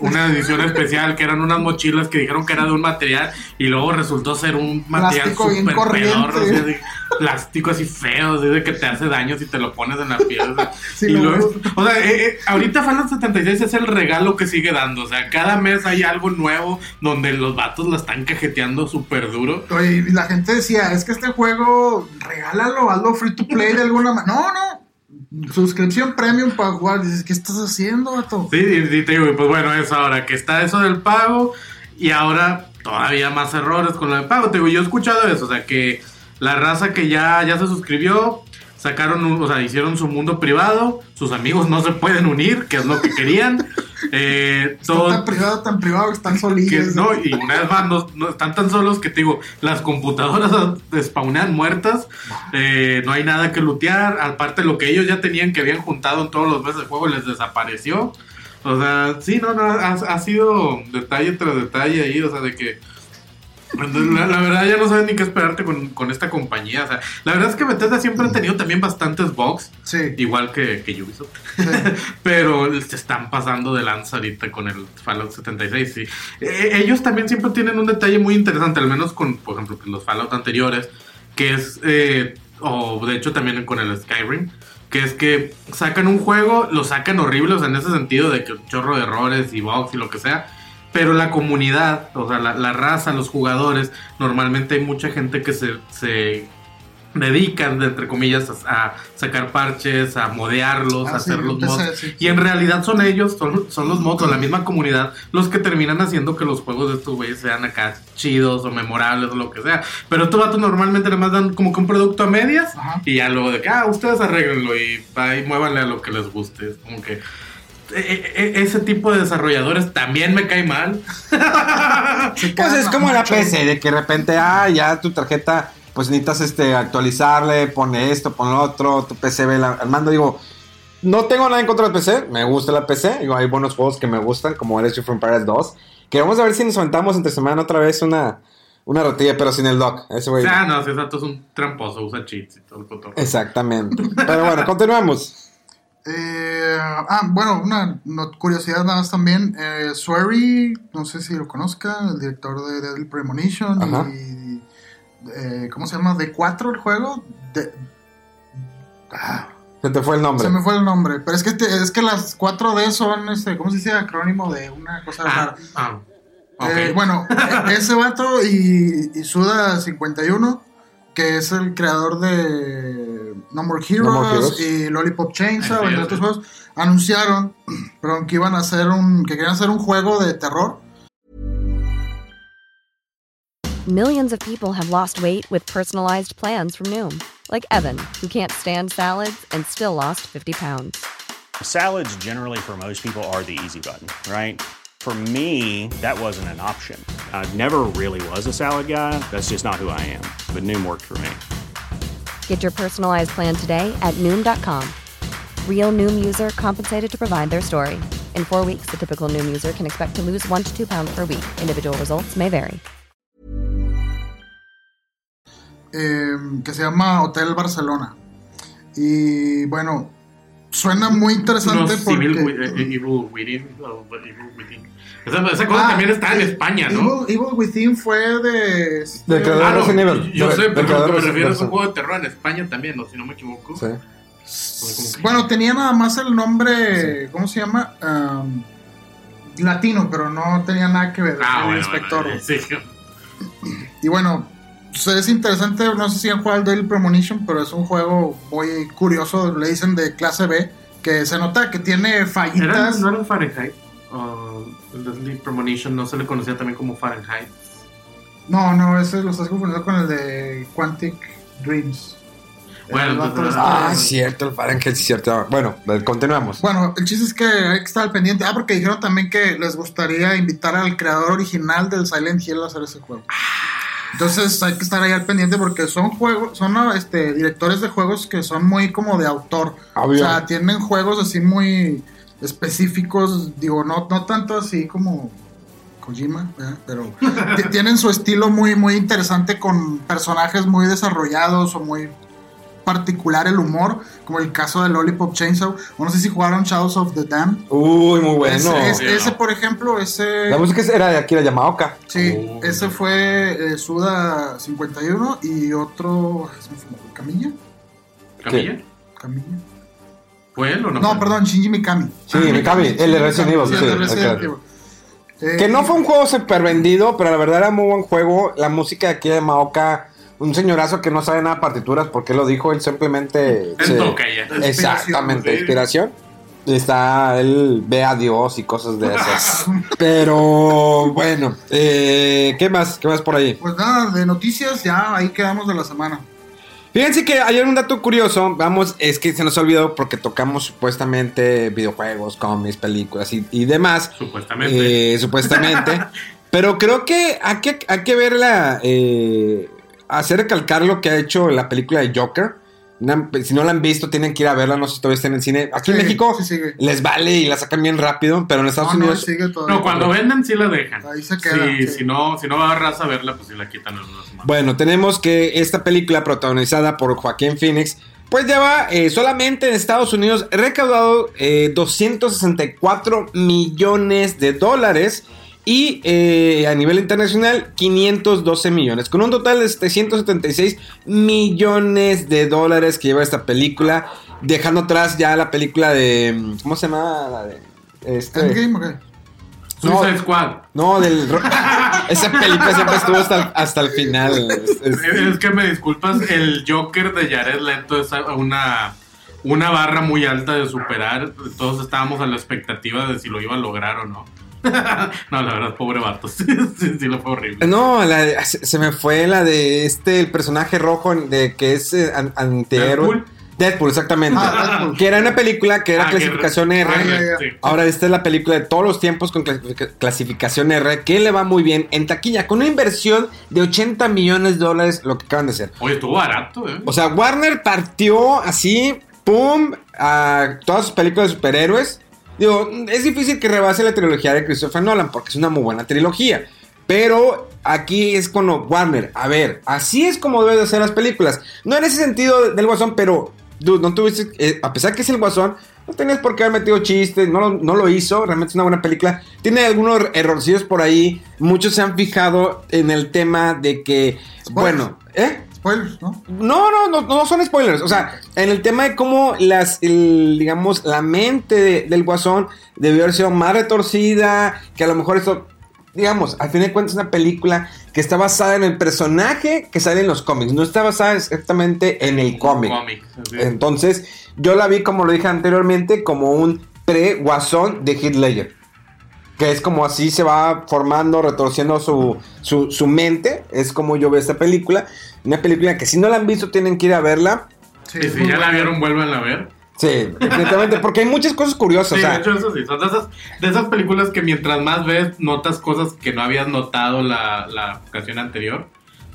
una edición especial que eran unas mochilas que dijeron que era de un material y luego resultó ser un material súper pedorro, así de- plástico así feo, así de que te hace daño si te lo pones en la piel. Sí, y luego- o sea, eh, eh, ahorita Fallout 76 es el regalo que sigue dando. O sea, cada mes hay algo nuevo donde los vatos la están cajeteando súper duro. Oye, y la gente decía, es que este juego, regálalo, hazlo free to play de alguna manera. No, no. Suscripción premium para jugar. Dices, ¿qué estás haciendo, vato? Sí, y te digo, pues bueno, es ahora que está eso del pago y ahora todavía más errores con lo del pago. Te digo, yo he escuchado eso, o sea, que la raza que ya, ya se suscribió sacaron, un- o sea, hicieron su mundo privado, sus amigos no se pueden unir, que es lo que querían. Eh, todo, tan privado, tan privado que están que, solillos. no, y una vez más, no, no están tan solos que te digo, las computadoras spawnean muertas, eh, no hay nada que lootear, aparte lo que ellos ya tenían que habían juntado en todos los meses de juego les desapareció. O sea, sí, no, no, ha, ha sido detalle tras detalle ahí, o sea, de que... La, la verdad ya no sabes ni qué esperarte con, con esta compañía. O sea, la verdad es que Bethesda siempre ha tenido también bastantes bugs, Sí. igual que, que Ubisoft. Pero se están pasando de lanza ahorita con el Fallout 76. Sí. Eh, ellos también siempre tienen un detalle muy interesante, al menos con, por ejemplo, los Fallout anteriores, que es, eh, o de hecho también con el Skyrim, que es que sacan un juego, lo sacan horrible, o sea, en ese sentido de que un chorro de errores y bugs y lo que sea. Pero la comunidad, o sea, la, la raza, los jugadores, normalmente hay mucha gente que se, se dedican, de, entre comillas, a, a sacar parches, a modearlos, Ah, a sí, hacer los mods. sí. Y en realidad son ellos, son, son los mods o la misma comunidad los que terminan haciendo que los juegos de estos güeyes sean acá chidos o memorables o lo que sea. Pero estos vatos normalmente nada más dan como que un producto a medias Ajá. y ya luego de que, ah, ustedes arreglenlo y, y muévanle a lo que les guste. Es como que e- ese tipo de desarrolladores también me cae mal. Pues es como la mucho. PC, de que de repente, ah, ya tu tarjeta, pues necesitas este, actualizarle, pone esto, pone lo otro, tu PC ve la- al mando. Digo, no tengo nada en contra del PC, me gusta la PC. Digo, hay buenos juegos que me gustan, como Age of Empires 2. Que vamos a ver si nos aventamos entre semana otra vez una, una rotilla, pero sin el dock. Ese güey. Ah, no, si exacto es un tramposo, usa cheats y todo el cotorreo. Exactamente. Pero bueno, continuamos. Eh, ah, bueno, una no- curiosidad nada más también. Eh, Swery, no sé si lo conozcan, el director de Deadly Premonition Ajá. y. eh, ¿Cómo se llama? ¿D4 el juego? De- ah, Se te fue el nombre. se me fue el nombre. Pero es que, te- es que las 4D son, este, ¿cómo se dice? Acrónimo de una cosa Ah, rara. ah. Eh, bueno, e- ese vato y, y Suda51, que es el creador de No More Heroes, No More Heroes. y Lollipop Chainsaw, Así entre es, otros sí. juegos, anunciaron perdón, que iban a hacer un, que querían hacer un juego de terror. Millions of people have lost weight with personalized plans from Noom, like Evan, who can't stand salads and still lost 50 pounds. Salads, generally, for most people, are the easy button, right? For me, that wasn't an option. I never really was a salad guy. That's just not who I am. But Noom worked for me. Get your personalized plan today at Noom.com. Real Noom user compensated to provide their story. In four weeks, the typical Noom user can expect to lose one to two pounds per week. Individual results may vary. eh, que se llama Hotel Barcelona. Y bueno, suena muy interesante Civil porque... Wi- eh, Evil Within. o Evil Within. Esa, esa cosa Ah, también está en España, ¿no? Evil, Evil Within fue de... este, Del creador Ah, de no, Resident Evil. yo De- sé, pero lo que me refiero es un juego de terror en España también, ¿no? si no me equivoco. Como que- Bueno, tenía nada más el nombre, ¿cómo se llama? Am, latino, pero no tenía nada que ver Ah, el bueno, inspector. bueno, sí. Y bueno, pues, es interesante, no sé si han jugado el Daily Premonition, pero es un juego muy curioso, le dicen de clase B, que se nota que tiene ¿Era, fallitas. ¿No era el Fahrenheit? O el Deadly Premonition no se le conocía también como Fahrenheit. No, no, ese lo estás confundiendo con el de Quantic Dreams. Bueno, entonces, este- Ah, cierto, el Fahrenheit, sí, cierto. Bueno, continuamos. Bueno, el chiste es que hay que estar al pendiente. Ah, porque dijeron también que les gustaría invitar al creador original del Silent Hill a hacer ese juego. Entonces hay que estar ahí al pendiente porque son juegos, son este, directores de juegos que son muy como de autor. Obvio. O sea, tienen juegos así muy específicos, digo, no, no tanto así como Kojima, ¿verdad? pero tienen su estilo muy, muy interesante con personajes muy desarrollados o muy particular el humor, como el caso de Lollipop Chainsaw. O no sé si jugaron Shadows of the Damned. Uy, muy bueno. Ese, por ejemplo, ese... La música era de Akira Yamaoka. Sí, Oh. ese fue eh, Suda 51 y otro... ¿Camilla? ¿Camilla? ¿Camilla? ¿Fue él o no? No, perdón, Shinji Mikami. Sí, Mikami, el de Resident Evil. Sí, sí, el de Resident. Evil. Eh, Que no fue un juego super vendido, pero la verdad era muy buen juego. La música de Akira Yamaoka, un señorazo que no sabe nada de partituras, porque lo dijo, él simplemente... Se-. Exactamente, sí. inspiración. Está, él ve a Dios y cosas de esas. Pero bueno, eh, ¿qué más? ¿Qué más por ahí? Pues nada, de noticias ya ahí quedamos de la semana. Fíjense que hay un dato curioso, vamos, es que se nos olvidó porque tocamos supuestamente videojuegos, cómics, películas y, y demás. Supuestamente. Eh, supuestamente. Pero creo que hay que, hay que verla, eh, hacer recalcar lo que ha hecho la película de Joker. Una- si no la han visto, tienen que ir a verla, no sé si todavía está en el cine. Aquí en México sí les vale y la sacan bien rápido, pero en Estados No, no, Unidos... todavía. No, cuando venden sí la dejan. Ahí se queda, Sí, sí. Si, no, si no va a raza a verla, pues sí la quitan. Bueno, tenemos que esta película protagonizada por Joaquín Phoenix, pues lleva eh, solamente en Estados Unidos recaudado eh, 264 millones de dólares y eh, a nivel internacional 512 millones, con un total de 776 millones de dólares que lleva esta película, dejando atrás ya la película de... ¿Cómo se llama? La de... Este, Endgame, ok. Suicide no. Squad. no, del... Esa película siempre estuvo hasta, el- hasta el final. Es- es- Es que me disculpas, el Joker de Jared Leto es una, una barra muy alta de superar. Todos estábamos a la expectativa de si lo iba a lograr o no. no, la verdad, pobre vato. Sí, sí, lo fue horrible. No, la se, me fue la de este, el personaje rojo de que es eh, an- antihéroe. Deadpool. Deadpool, exactamente. Ah, Deadpool. Que era una película que era Ah, que- clasificación R. Ah. Sí. Ahora esta es la película de todos los tiempos con clasific- clasificación R, que le va muy bien en taquilla, con una inversión de 80 millones de dólares, lo que acaban de hacer. Oye, estuvo barato, ¿eh? O sea, Warner partió así, pum, a todas sus películas de superhéroes. Digo, es difícil que rebase la trilogía de Christopher Nolan porque es una muy buena trilogía. Pero aquí es con Warner. A ver, así es como deben de ser las películas. No en ese sentido del Guasón, pero dude, no tuviste, eh, a pesar que es el Guasón, no tenías por qué haber metido chistes, no lo, no lo hizo, realmente es una buena película. Tiene algunos errorcillos por ahí. Muchos se han fijado en el tema de que, Spoilers. bueno, ¿eh? Spoilers, ¿no? No, no, no, no son spoilers. O sea, en el tema de cómo las, el, digamos, la mente de- del guasón debió haber sido más retorcida, que a lo mejor esto, digamos, al fin de cuentas es una película que está basada en el personaje que sale en los cómics, no está basada exactamente en el cómic. Entonces, yo la vi, como lo dije anteriormente, como un pre-guasón de Ledger. Que es como así se va formando, retorciendo su, su, su mente. Es como yo veo esta película. Una película que si no la han visto tienen que ir a verla. Sí, y si ya la vieron, vuelvan a ver. Sí, definitivamente. Porque hay muchas cosas curiosas. Sí, o sea, de hecho, eso sí. Son de esas, de esas películas que mientras más ves, notas cosas que no habías notado la, la ocasión anterior.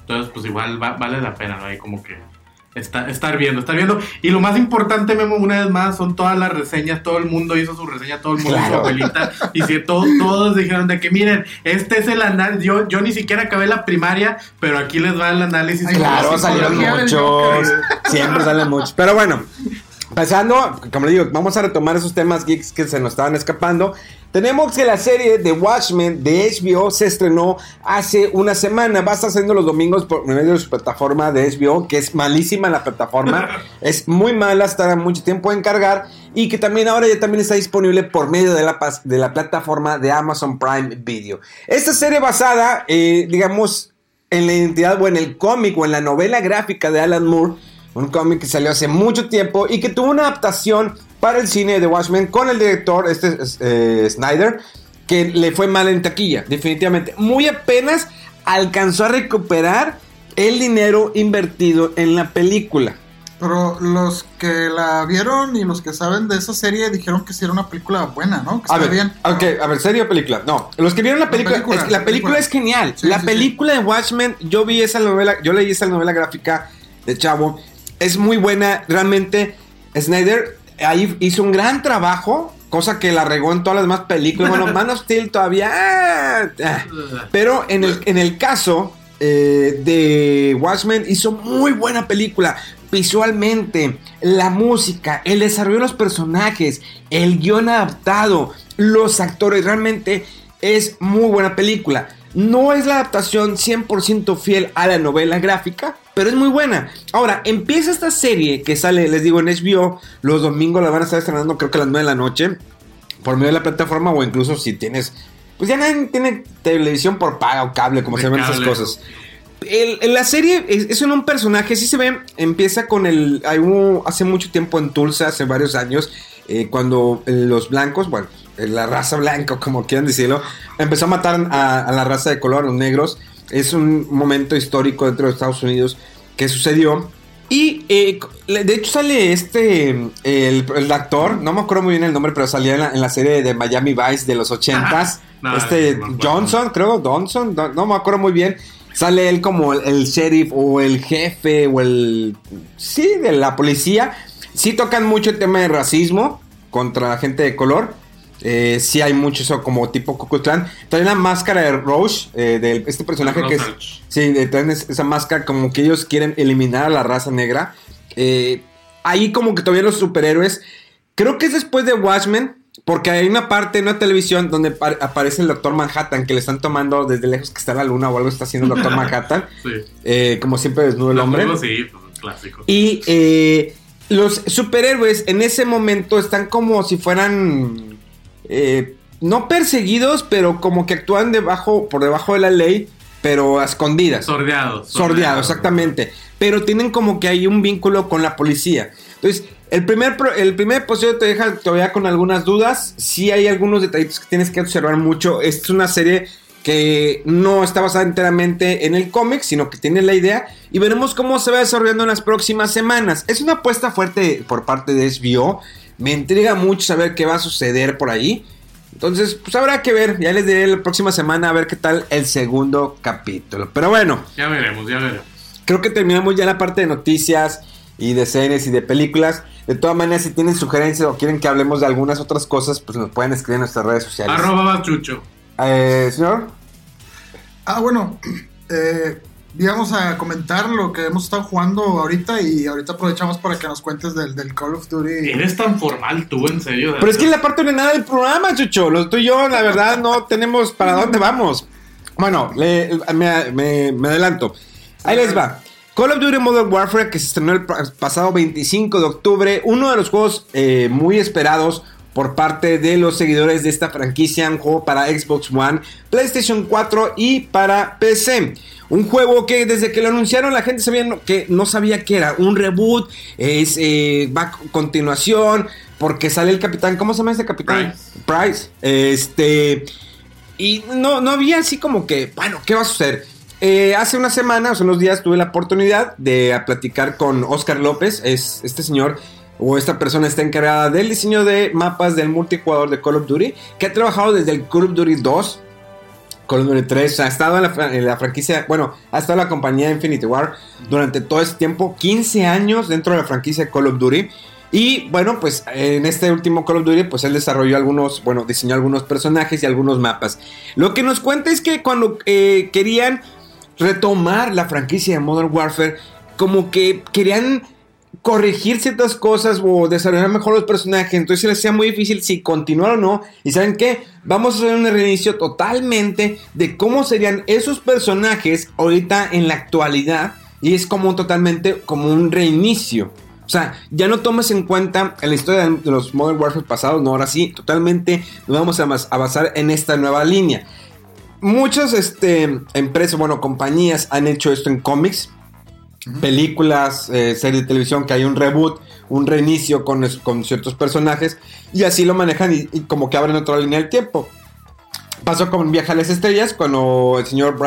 Entonces, pues igual va- vale la pena, ¿no? Ahí como que está, estar viendo, estar viendo. Y lo más importante, Memo, una vez más, son todas las reseñas. Todo el mundo hizo su reseña, todo el mundo hizo su Claro. abuelita. Y si to- todos dijeron de que, miren, este es el análisis. Yo, yo ni siquiera acabé la primaria, pero aquí les va el análisis. Ay, claro, la salieron muchos. Siempre salen muchos. Pero bueno, pasando, como le digo, vamos a retomar esos temas geeks que se nos estaban escapando. Tenemos que la serie de Watchmen de HBO se estrenó hace una semana. Va a estar saliendo los domingos por medio de su plataforma de HBO, que es malísima la plataforma. es muy mala, estará mucho tiempo en cargar. Y que también ahora ya también está disponible por medio de la, de la plataforma de Amazon Prime Video. Esta serie basada, eh, digamos, en la identidad o en el cómic o en la novela gráfica de Alan Moore, un cómic que salió hace mucho tiempo y que tuvo una adaptación para el cine de Watchmen con el director este eh, Snyder, que le fue mal en taquilla, definitivamente. Muy apenas alcanzó a recuperar el dinero invertido en la película. Pero los que la vieron y los que saben de esa serie dijeron que sí era una película buena, ¿no? Que A ver, bien. ok, a ver, serio o película. No, los que vieron la película, película, es que la la película película. es genial. Sí, la sí, película de Watchmen, yo vi esa novela, yo leí esa novela gráfica de Chavo, es muy buena, realmente. Snyder ahí hizo un gran trabajo, cosa que la regó en todas las demás películas. Bueno, Man of Steel todavía. ah, ah. Pero en el, en el caso eh, de Watchmen hizo muy buena película. Visualmente, la música, el desarrollo de los personajes, el guion adaptado, los actores, realmente es muy buena película. No es la adaptación 100% fiel a la novela gráfica, pero es muy buena. Ahora, empieza esta serie que sale, les digo, en HBO. Los domingos la van a estar estrenando creo que a las 9 de la noche. Por medio de la plataforma o incluso si tienes... Pues ya nadie tiene televisión por paga o cable, como De se ven esas cosas. El- la serie es, es en un personaje, sí se ve, empieza con el... Hay un- hace mucho tiempo en Tulsa, hace varios años, eh, cuando eh, los blancos, bueno, la raza blanca, como quieran decirlo, empezó a matar a, a la raza de color, a los negros. Es un momento histórico dentro de Estados Unidos que sucedió. Y eh, de hecho sale este, el, el, actor, no me acuerdo muy bien el nombre, pero salía en la, en la serie de Miami Vice de los ochentas. no, este no Johnson, creo, Johnson, no, me acuerdo muy bien. Sale él como el, el, sheriff o el jefe o el... Sí, de la policía. Sí tocan mucho el tema de racismo contra la gente de color. Eh, sí hay mucho eso como tipo Cucutlán. Traen la máscara de Roche, eh, de este personaje que es... Sí, traen esa máscara como que ellos quieren eliminar a la raza negra. Eh, ahí como que todavía los superhéroes... Creo que es después de Watchmen, porque hay una parte en una televisión donde aparece el Doctor Manhattan, que le están tomando desde lejos que está la luna o algo está haciendo el Doctor Manhattan. sí. como siempre desnudo el hombre. sí, pues, clásico. Y los superhéroes en ese momento están como si fueran eh, no perseguidos, pero como que actúan debajo, por debajo de la ley, pero a escondidas. Sordeados. Sordeados, exactamente. Pero tienen como que hay un vínculo con la policía. Entonces, el primer, el primer episodio te deja todavía con algunas dudas. Sí hay algunos detallitos que tienes que observar mucho. Esta es una serie que no está basada enteramente en el cómic, sino que tiene la idea y veremos cómo se va desarrollando en las próximas semanas. Es una apuesta fuerte por parte de SBO, me intriga mucho saber qué va a suceder por ahí. Entonces, pues habrá que ver, ya les diré la próxima semana a ver qué tal el segundo capítulo. Pero bueno. Ya veremos, ya veremos. Creo que terminamos ya la parte de noticias y de series y de películas. De todas maneras, si tienen sugerencias o quieren que hablemos de algunas otras cosas, pues nos pueden escribir en nuestras redes sociales. Arroba Chucho. Eh, señor. Ah, bueno, eh, íbamos a comentar lo que hemos estado jugando ahorita y ahorita aprovechamos para que nos cuentes del, del Call of Duty. Eres tan formal tú, en serio. Pero es que la parte de nada del programa, Chucho. Lo tú y yo, la verdad, no tenemos para dónde vamos. Bueno, me, adelanto. Ahí les va. Call of Duty Modern Warfare que se estrenó el pasado 25 de octubre, uno de los juegos eh, muy esperados por parte de los seguidores de esta franquicia, un juego para Xbox One, PlayStation 4 y para PC. Un juego que desde que lo anunciaron la gente sabía que no sabía que era un reboot, es eh, va a continuación, porque sale el capitán, ¿cómo se llama este capitán? Price. Este y no no había así como que, bueno, ¿qué va a suceder? Eh, hace una semana, hace unos días tuve la oportunidad de platicar con Oscar López, es este señor o esta persona está encargada del diseño de mapas del multijugador de Call of Duty, que ha trabajado desde el Call of Duty 2, Call of Duty 3, ha estado en la, franquicia, bueno, ha estado en la compañía Infinity War durante todo este tiempo, 15 años dentro de la franquicia Call of Duty. Y bueno, pues en este último Call of Duty, pues él desarrolló algunos, bueno, diseñó algunos personajes y algunos mapas. Lo que nos cuenta es que cuando eh, querían retomar la franquicia de Modern Warfare, como que querían corregir ciertas cosas o desarrollar mejor los personajes. Entonces se les hacía muy difícil si continuar o no. Y saben qué? Vamos a hacer un reinicio totalmente de cómo serían esos personajes ahorita en la actualidad. Y es como totalmente como un reinicio. O sea, ya no tomes en cuenta la historia de los Modern Warfare pasados, no, ahora sí, totalmente nos vamos a, a basar en esta nueva línea. Muchas este, empresas, bueno, compañías han hecho esto en cómics películas, eh, series de televisión, que hay un reboot, un reinicio con, con ciertos personajes, y así lo manejan y, como que abren otra línea del tiempo. Pasó con Viaja a las Estrellas, cuando el señor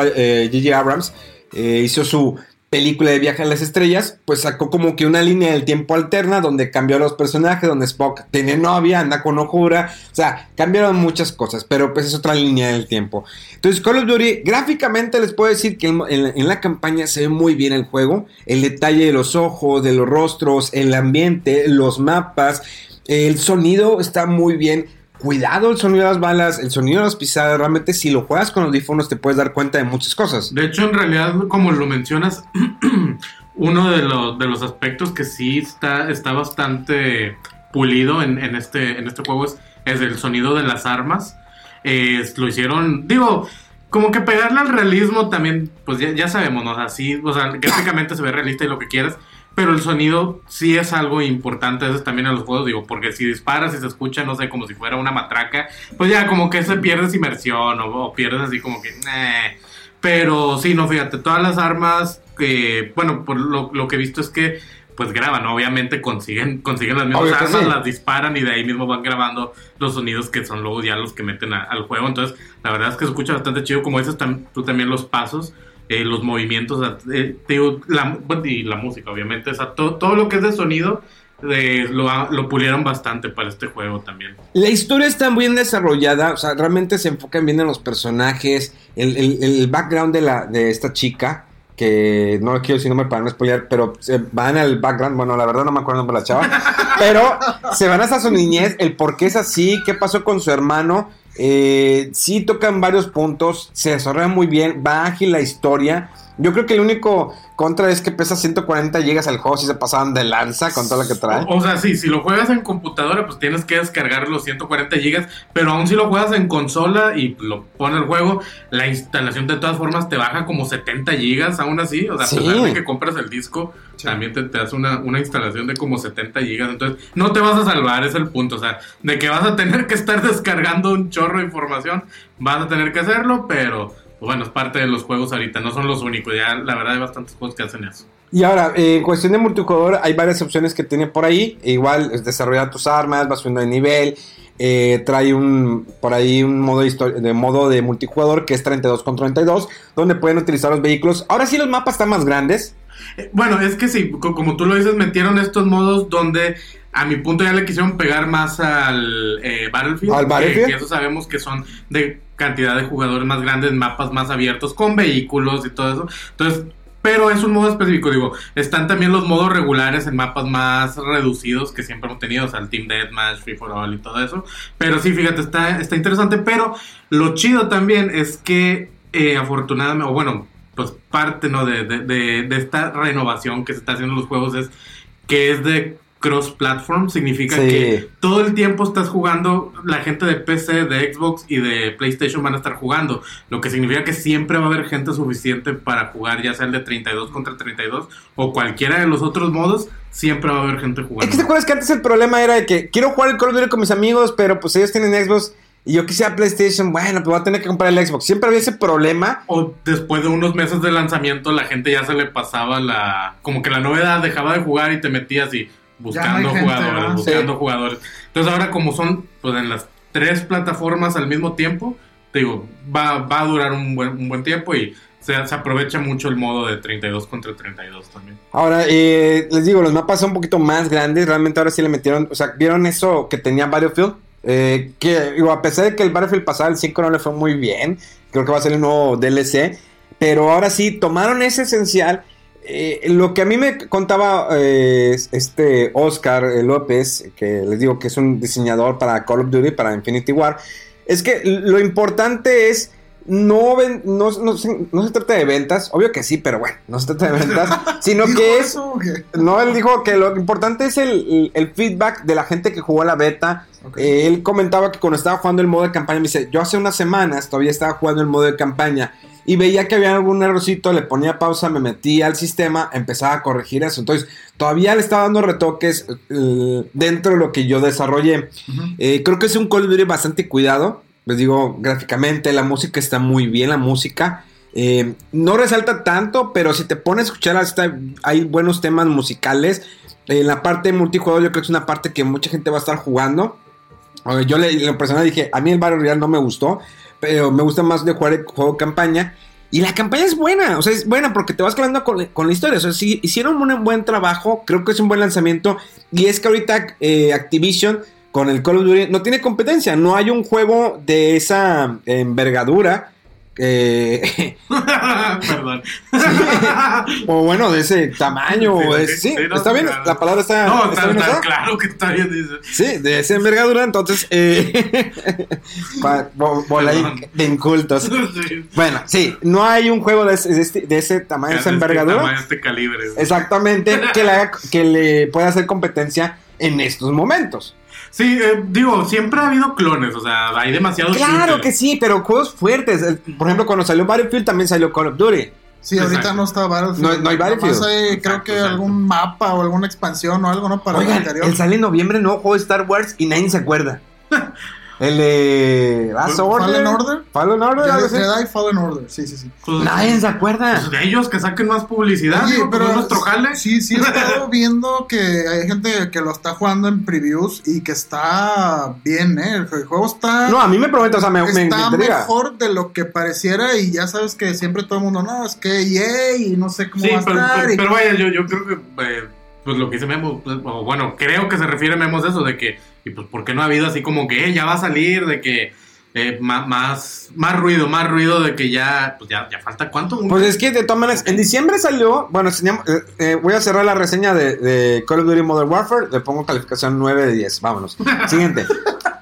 Gigi eh, Abrams eh, hizo su película de Viaje a las Estrellas, pues sacó como que una línea del tiempo alterna donde cambió los personajes, donde Spock tiene novia, anda con ojura, o sea, cambiaron muchas cosas, pero pues es otra línea del tiempo. Entonces Call of Duty, gráficamente les puedo decir que en, la campaña se ve muy bien el juego, el detalle de los ojos, de los rostros, el ambiente, los mapas, el sonido está muy bien cuidado el sonido de las balas, el sonido de las pisadas. Realmente, si lo juegas con audífonos, te puedes dar cuenta de muchas cosas. De hecho, en realidad, como lo mencionas, uno de, de, los aspectos que sí está, está bastante pulido en, este, en este juego es, el sonido de las armas. lo hicieron, digo, como que pegarle al realismo también, pues ya, sabemos, ¿no? Así, o sea, gráficamente se ve realista y lo que quieras. Pero el sonido sí es algo importante, eso también en los juegos, digo, porque si disparas y se escucha, no sé, como si fuera una matraca, pues ya como que se pierdes inmersión o, pierdes así como que... Pero sí, no, fíjate, todas las armas que, bueno, por lo, que he visto es que pues graban, obviamente consiguen, consiguen las mismas armas, las disparan y de ahí mismo van grabando los sonidos que son luego ya los que meten al juego. Entonces, la verdad es que se escucha bastante chido, como dices tú también los pasos eh, los movimientos, eh, y la música, obviamente, o todo lo que es de sonido eh, lo, lo pulieron bastante para este juego también. La historia está bien desarrollada, o sea, realmente se enfocan bien en los personajes, el, el- background de, la, de esta chica, que no quiero decir nombre para no spoilear, pero se van al background, bueno, la verdad no me acuerdo el nombre de la chava, pero se van hasta su niñez, el por qué es así, qué pasó con su hermano, eh, sí tocan varios puntos, se desarrolla muy bien, va ágil la historia. Yo creo que el único contra es que pesa 140 gigas el juego, si se pasaban de lanza con todo lo que trae. O, o sea, sí, si lo juegas en computadora, pues tienes que descargar los 140 gigas, pero aún si lo juegas en consola y lo pone el juego, la instalación de todas formas te baja como 70 gigas, aún así, o sea, Sí. a pesar de que compras el disco, también te, te hace una, una instalación de como 70 gigas, entonces no te vas a salvar, es el punto, o sea, de que vas a tener que estar descargando un chorro de información, vas a tener que hacerlo, pero... pues Bueno, es parte de los juegos ahorita, no son los únicos, ya la verdad hay bastantes juegos que hacen eso. Y ahora, eh, en cuestión de multijugador, hay varias opciones que tiene por ahí. Igual, es desarrollar tus armas, vas subiendo de nivel. eh, trae un por ahí un modo de, de modo de multijugador que es 32 con 32, donde pueden utilizar los vehículos. Ahora sí los mapas están más grandes. Eh, Bueno, es que sí, co- como tú lo dices, metieron estos modos donde a mi punto ya le quisieron pegar más al eh, Battlefield. ¿Al que- Battlefield? Que, eso sabemos que son de cantidad de jugadores más grandes, mapas más abiertos, con vehículos y todo eso. Entonces, pero es un modo específico, digo, están también los modos regulares en mapas más reducidos que siempre hemos tenido, o sea, el Team Deathmatch, Free for All y todo eso. Pero sí, fíjate, está, está interesante, pero lo chido también es que eh, afortunadamente, o bueno, pues parte ¿no? de, de, de- de esta renovación que se está haciendo en los juegos es que es de cross-platform, significa Sí. que todo el tiempo estás jugando, la gente de PC, de Xbox y de PlayStation van a estar jugando, lo que significa que siempre va a haber gente suficiente para jugar, ya sea el de 32 contra 32 o cualquiera de los otros modos, siempre va a haber gente Es jugando. que te acuerdas que antes el problema era de que quiero jugar el Call of Duty con mis amigos, pero pues ellos tienen Xbox y yo quisiera PlayStation. Bueno, pues voy a tener que comprar el Xbox. Siempre había ese problema. O después de unos meses de lanzamiento, la gente ya se le pasaba la. Como que la novedad dejaba de jugar y te metías y buscando no gente, jugadores, buscando Sí. jugadores. Entonces, ahora, como son pues en las tres plataformas al mismo tiempo, te digo, va, va a durar un buen, un buen tiempo y se, se aprovecha mucho el modo de 32 contra 32 también. Ahora, eh, les digo, los mapas son un poquito más grandes. Realmente ahora sí le metieron. O sea, ¿vieron eso que tenía Battlefield? Eh, que digo, a pesar de que el Battlefield pasado, el 5 no le fue muy bien. Creo que va a ser el nuevo DLC. Pero ahora sí, tomaron ese esencial. Eh, lo que a mí me contaba eh, este Oscar López, que les digo que es un diseñador para Call of Duty, para Infinity War, es que lo importante es no, ven- no, no se- no se trata de ventas, obvio que sí, pero bueno, no se trata de ventas, sino ¿Dijo que es eso no, él dijo que lo importante es el, el- feedback de la gente que jugó la beta. Él comentaba que cuando estaba jugando el modo de campaña, me dice, yo hace unas semanas todavía estaba jugando el modo de campaña y veía que había algún errorcito, le ponía pausa, me metía al sistema, empezaba a corregir eso. Entonces, todavía le estaba dando retoques eh, dentro de lo que yo desarrollé. Eh, creo que es un Call of Duty bastante cuidado. Les digo, gráficamente, la música está muy bien, la música. Eh, no resalta tanto, pero si te pones a escuchar, hasta hay buenos temas musicales. En la parte multijugador, yo creo que es una parte que mucha gente va a estar jugando. Yo le, lo personal dije, a mí el Battle Royale no me gustó, pero me gusta más de jugar el juego campaña. Y la campaña es buena, o sea, es buena porque te vas quedando con, con la historia. O sea, si hicieron un buen trabajo, creo que es un buen lanzamiento. Y es que ahorita eh, Activision con el Call of Duty no tiene competencia. No hay un juego de esa envergadura. eh, Perdón. o bueno, de ese tamaño. Sí, o de- sí, sí, sí, no, está bien, claro. la palabra está, no, está bien claro que está bien, dice. Sí, de esa envergadura, entonces, eh, bola de incultos. Sí. Bueno, sí, no hay un juego de ese, de este- ese tamaño, de esa Este envergadura. tamaño, Este calibre. Exactamente, que le, haga- que le pueda hacer competencia en estos momentos. Sí, eh, digo, siempre ha habido clones, o sea, hay demasiados Claro shooters. que sí, pero juegos fuertes. El- Por ejemplo, cuando salió Battlefield también salió Call of Duty. Sí, ahorita Exacto. no está Battlefield. No- no hay Battlefield. Hay, creo Exacto, que exacto. algún mapa o alguna expansión o algo, ¿no? Para el Oigan, anterior. él sale en noviembre, nuevo juego de Star Wars y nadie se acuerda. El de Last Order. Fallen Order. Fallen Order. Jedi. Jedi Fallen Order, sí, sí, sí. Pues, Nadie se acuerda. pues de ellos que saquen más publicidad, Oye, pero es nuestro jale. Sí, sí he estado viendo que hay gente que lo está jugando en previews y que está bien, ¿eh? El juego está... No, a mí me promete, o sea, me, está mejor de lo que pareciera y ya sabes que siempre todo el mundo, no, es que EA y no sé cómo Sí, va a pero, estar. pero- y- pero vaya, yo, yo creo que, eh, pues lo que dice Memo, pues, o bueno, creo que se refiere Memo es eso, de que, y pues, ¿por qué no ha habido así como que, eh, ya va a salir, de que eh, ma- más, más ruido, más ruido, de que ya, pues ya, ya falta cuánto? Pues es que de todas maneras, en diciembre salió, bueno, eh, eh, voy a cerrar la reseña de, de Call of Duty Modern Warfare, le pongo calificación 9 de 10, vámonos. Siguiente.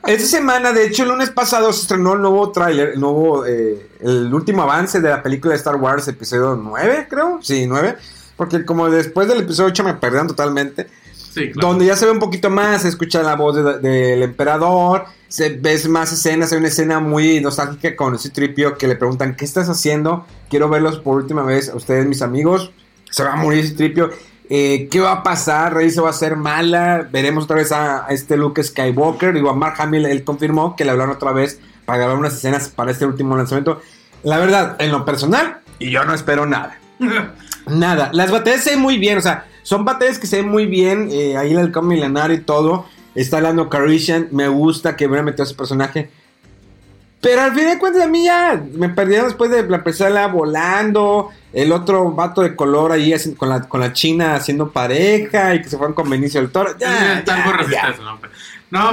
Esta semana, de hecho, el lunes pasado se estrenó el nuevo tráiler, el nuevo, eh, el último avance de la película de Star Wars, episodio 9, creo, sí, 9, porque como después del episodio 8 me perdieron totalmente. Sí, claro. Donde ya se ve un poquito más, se escucha la voz de- del emperador, se ves más escenas, hay una escena muy nostálgica con ese tripio que le preguntan, ¿qué estás haciendo? Quiero verlos por última vez, a ustedes mis amigos, se va a morir ese tripio, Eh, ¿qué va a pasar? Rey se va a hacer mala, veremos otra vez a, a este Luke Skywalker, digo a Mark Hamill, él confirmó que le hablaron otra vez para grabar unas escenas para este último lanzamiento. La verdad, en lo personal, y yo no espero nada. Nada, las batallas se muy bien, o sea, son batallas que se ven muy bien, eh, ahí el halcón milenario y todo, está hablando Carishan, me gusta que hubiera metido a ese personaje, pero al fin de cuentas a mí ya me perdieron después de la persona volando, el otro vato de color ahí con la, con la china haciendo pareja y que se fueron con Benicio del Toro, ya, ya, ya. eso, ¿no?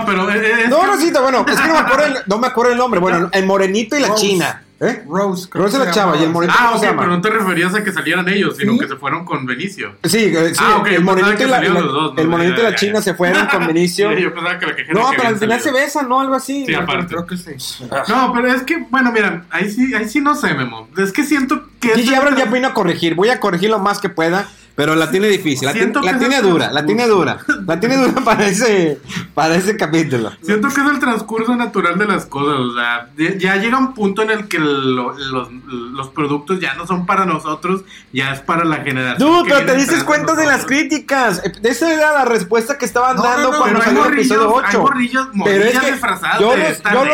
Pero... es No, Rosita, bueno, es que no me acuerdo el, no me acuerdo el nombre, bueno, el morenito y la china, ¿eh? Rose. creo Rose que la se chava y el morenito. Ah, ¿cómo ok, se llama? pero no te referías a que salieran ellos, sino ¿Sí? que se fueron con Benicio. Sí, eh, sí, Ah, el morenito y la, salieron la- los dos, ¿no? el morenito Ya, y la ya, china ya. se fueron con Benicio. Sí, yo pensaba que la quejera No, que pero al final se besan, ¿no? Algo así. Sí, aparte. Creo que sí. No, pero es que, bueno, mira, ahí sí, ahí sí no sé, Memo. Es que siento que... Gigi Abrams ya vino a corregir. Voy a corregir lo más que pueda, pero la tiene difícil. La, tiene- la tiene dura, la tiene dura. La tiene dura para ese, para ese capítulo. Siento que es el transcurso natural de las cosas, o sea, ya llega un punto en el que lo- los, los productos ya no son para nosotros, ya es para la generación. Dude, pero te dices tras de las críticas. Eh, Esa era la respuesta que estaban No, dando no, no, cuando hay salió el episodio hay 8. morrillos, Pero es que yo, yo,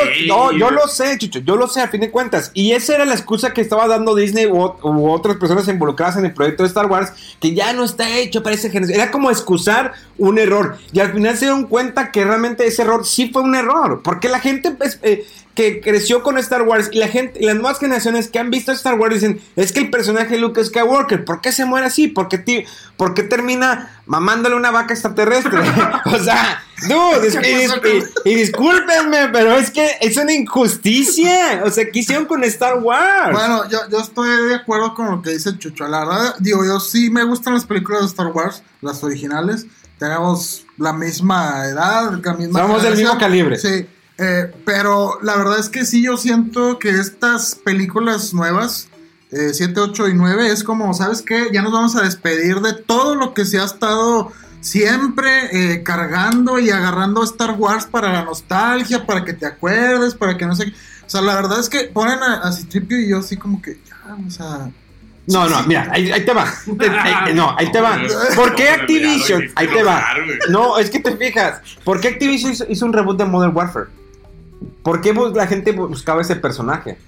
Ley, yo lo sé, Chucho, yo lo sé a fin de cuentas. Y esa era la excusa que estaba dando Disney u, u otras personas involucradas en el proyecto de Star Wars, que ya no está hecho para esa generación. Era como excusar un error. Y al final se dieron cuenta que realmente ese error sí fue un error. Porque la gente pues, eh, que creció con Star Wars y la gente, y las nuevas generaciones que han visto Star Wars dicen, es que el personaje de Luke Skywalker, ¿por qué se muere así? ¿Por qué, ti- por qué termina mamándole una vaca extraterrestre? o sea, dude, y, dis- y- y discúlpenme, pero es que es una injusticia. O sea, ¿qué hicieron con Star Wars? Bueno, yo, yo estoy de acuerdo con lo que dice Chucho. La verdad, digo, yo sí me gustan las películas de Star Wars, las originales. Tenemos la misma edad, la misma Somos del mismo calibre. Sí, eh, pero la verdad es que sí, yo siento que estas películas nuevas, 7, 8 y 9, es como, ¿sabes qué? Ya nos vamos a despedir de todo lo que se ha estado siempre eh, cargando y agarrando Star Wars para la nostalgia, para que te acuerdes, para que no sé qué. O sea, la verdad es que ponen a, a Citripio y yo así como que, ya, o sea... No, no, mira, ahí, ahí te va. Ahí- no, ahí te va. ¿Por qué Activision? Ahí te va. No, es que te fijas. ¿Por qué Activision hizo, hizo un reboot de Modern Warfare? ¿Por qué la gente buscaba ese personaje?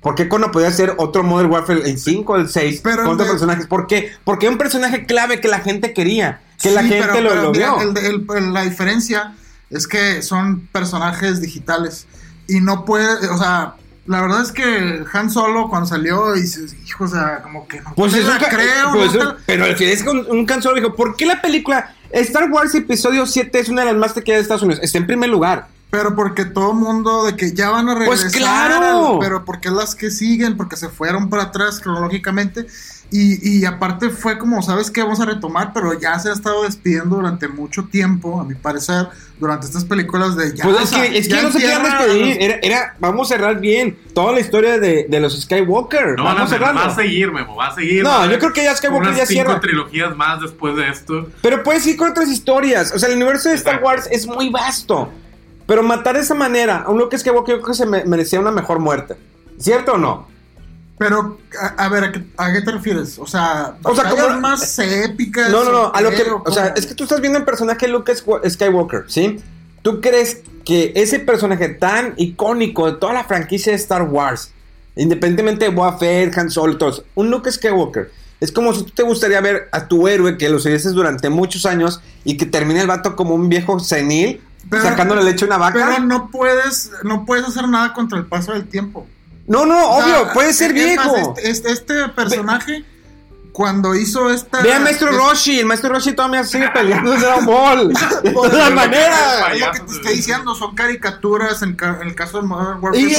¿Por qué cuando podía ser otro Modern Warfare el 5 o el 6 Pero con otros de- personajes? ¿Por qué? Porque un personaje clave que la gente quería, que la Sí, gente pero- lo, pero lo mira, vio. el el- la diferencia es que son personajes digitales y no puede, o sea, la verdad es que Han Solo cuando salió dices, hijo, o sea, como que no Pues te la creo, pues no es- te- pero al final es que un, un cansado dijo, ¿por qué la película Star Wars Episodio 7 es una de las más taquilleras de Estados Unidos? Está en primer lugar. Pero porque todo mundo de que ya van a Pues regresar, claro. al- pero porque las que siguen, porque se fueron para atrás cronológicamente y, y aparte fue como, ¿sabes qué? Vamos a retomar, pero ya se ha estado despidiendo durante mucho tiempo, a mi parecer, durante estas películas de ya. Pues o es sea, que, es que ya no se querían despedir. Era, era- vamos a cerrar bien toda la historia de, de los Skywalker. No, vamos no, a va a seguir, Memo, va a seguir. No, yo creo que ya Skywalker unas ya cinco cierra. trilogías más después de esto. Pero puedes ir con otras historias. O sea, el universo de Star Exacto. Wars es muy vasto. Pero matar de esa manera a un Luke Skywalker yo creo que se me- merecía una mejor muerte. ¿Cierto o no? Pero, a, a ver, ¿a qué, a qué te refieres? O sea, O sea, como- más épicas. No, no, no. A lo que. ¿O o sea, es que tú estás viendo el personaje de Luke Skywalker, ¿sí? ¿tú crees que ese personaje tan icónico de toda la franquicia de Star Wars, independientemente de Fett, Han Solo todos, un Luke Skywalker, es como si tú te gustaría ver a tu héroe que lo seguiste durante muchos años y que termine el vato como un viejo senil Pero- sacándole leche a una vaca? Pero no puedes, no puedes hacer nada contra el paso del tiempo. no, no, O sea, obvio, puede ser viejo. Este, este- este personaje, cuando hizo esta. Ve al maestro es- Roshi, el maestro Roshi todavía sigue peleando en Dragon Ball. De todas maneras. Lo que te estoy diciendo, son caricaturas en, ca- en el caso de Modern Warfare. ¿Y,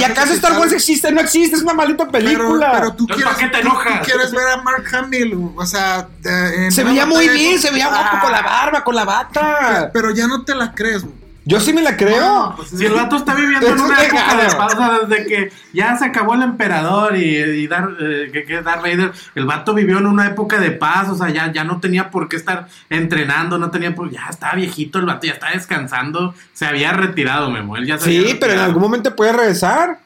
y- acaso Star Wars existe? No existe, es una maldita Pero, película. pero tú, Entonces, quieres, ¿para qué te tú- enojas? tú quieres ver a Mark Hamill, o sea, de- en se veía muy bien, se veía guapo Ah, con la barba, con la bata. Pero ya no te la crees, güey. Yo sí me la creo. No, pues, Si el vato está viviendo en una un época de pausa desde que ya se acabó el emperador y, y Dar- eh, que, que Darth Vader, el vato vivió en una época de paz, o sea, ya, ya no tenía por qué estar entrenando, no tenía por ya estaba viejito el vato, ya estaba descansando, se había retirado, Memo, él ya se había Sí, pero en algún momento puede regresar.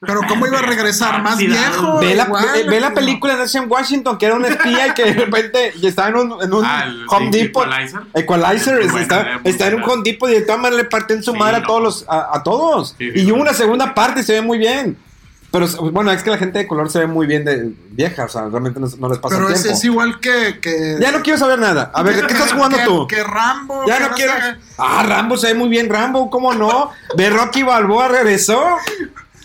Pero ¿cómo iba a regresar? ¿Más viejo? Ve la, ve- ve la película de en Washington, que era un espía y que de repente estaba en un, en un Ah, Home Depot. Equalizer. Equalizer, buena, está, en un. Home Depot y de todas maneras le parten su Sí, madre a todos los, a, a todos. Sí, sí, y hubo una segunda parte y se ve muy bien. Pero bueno, es que la gente de color se ve muy bien de vieja, o sea, realmente no, no les pasa Pero tiempo. es igual que, que. Ya no quiero saber nada. A ver, ¿de qué estás jugando que- tú? Que Rambo. Ya que no quiero. Ah, Rambo se ve muy bien, Rambo, ¿cómo no? De Rocky Balboa regresó.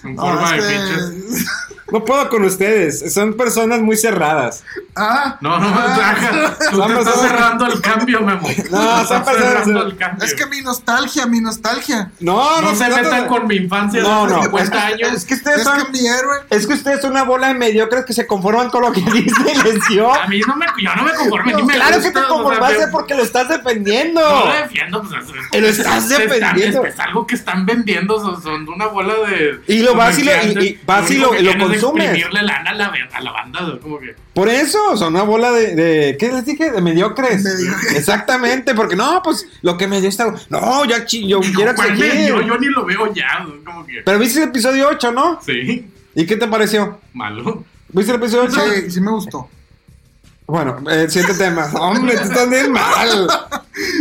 En No, forma de que- pinches. No puedo con ustedes, son personas muy cerradas. Ah, No, no, ah, Raja, tú Son te estás cerrando el cambio, Memo. Te son personas- cerrando el cambio. Es que mi nostalgia, mi nostalgia. No, no se trata metan de- con mi infancia No, de no, 50 es que- años. Es que ustedes Es son. que mi héroe. Es que ustedes son una bola de mediocres que se conforman con lo que dice y les dio. A mí no me, yo no me conformo, me Claro gusta, que te o sea, conformaste me- porque lo estás defendiendo. No lo defiendo, pues es, es- Pero estás es- es- defendiendo. Es, es algo que están vendiendo, son, son una bola de. Y lo vas y lo- y- y vas lo- que y lo es consumes. lana a la, a la banda, como que. Por eso, son una bola de, de- ¿qué les dije? De mediocres. Mediocres. Exactamente, porque no, pues lo que me dio esta. No, ya chi- yo quiero ¿Cuál me exigir. dio? Yo ni lo veo ya, como que. Pero viste el episodio 8, ¿no? Sí, ¿Y qué te pareció? malo. ¿Viste el episodio 8? Sí, sí me gustó. Bueno, eh, siguiente tema. Hombre, tú estás bien mal.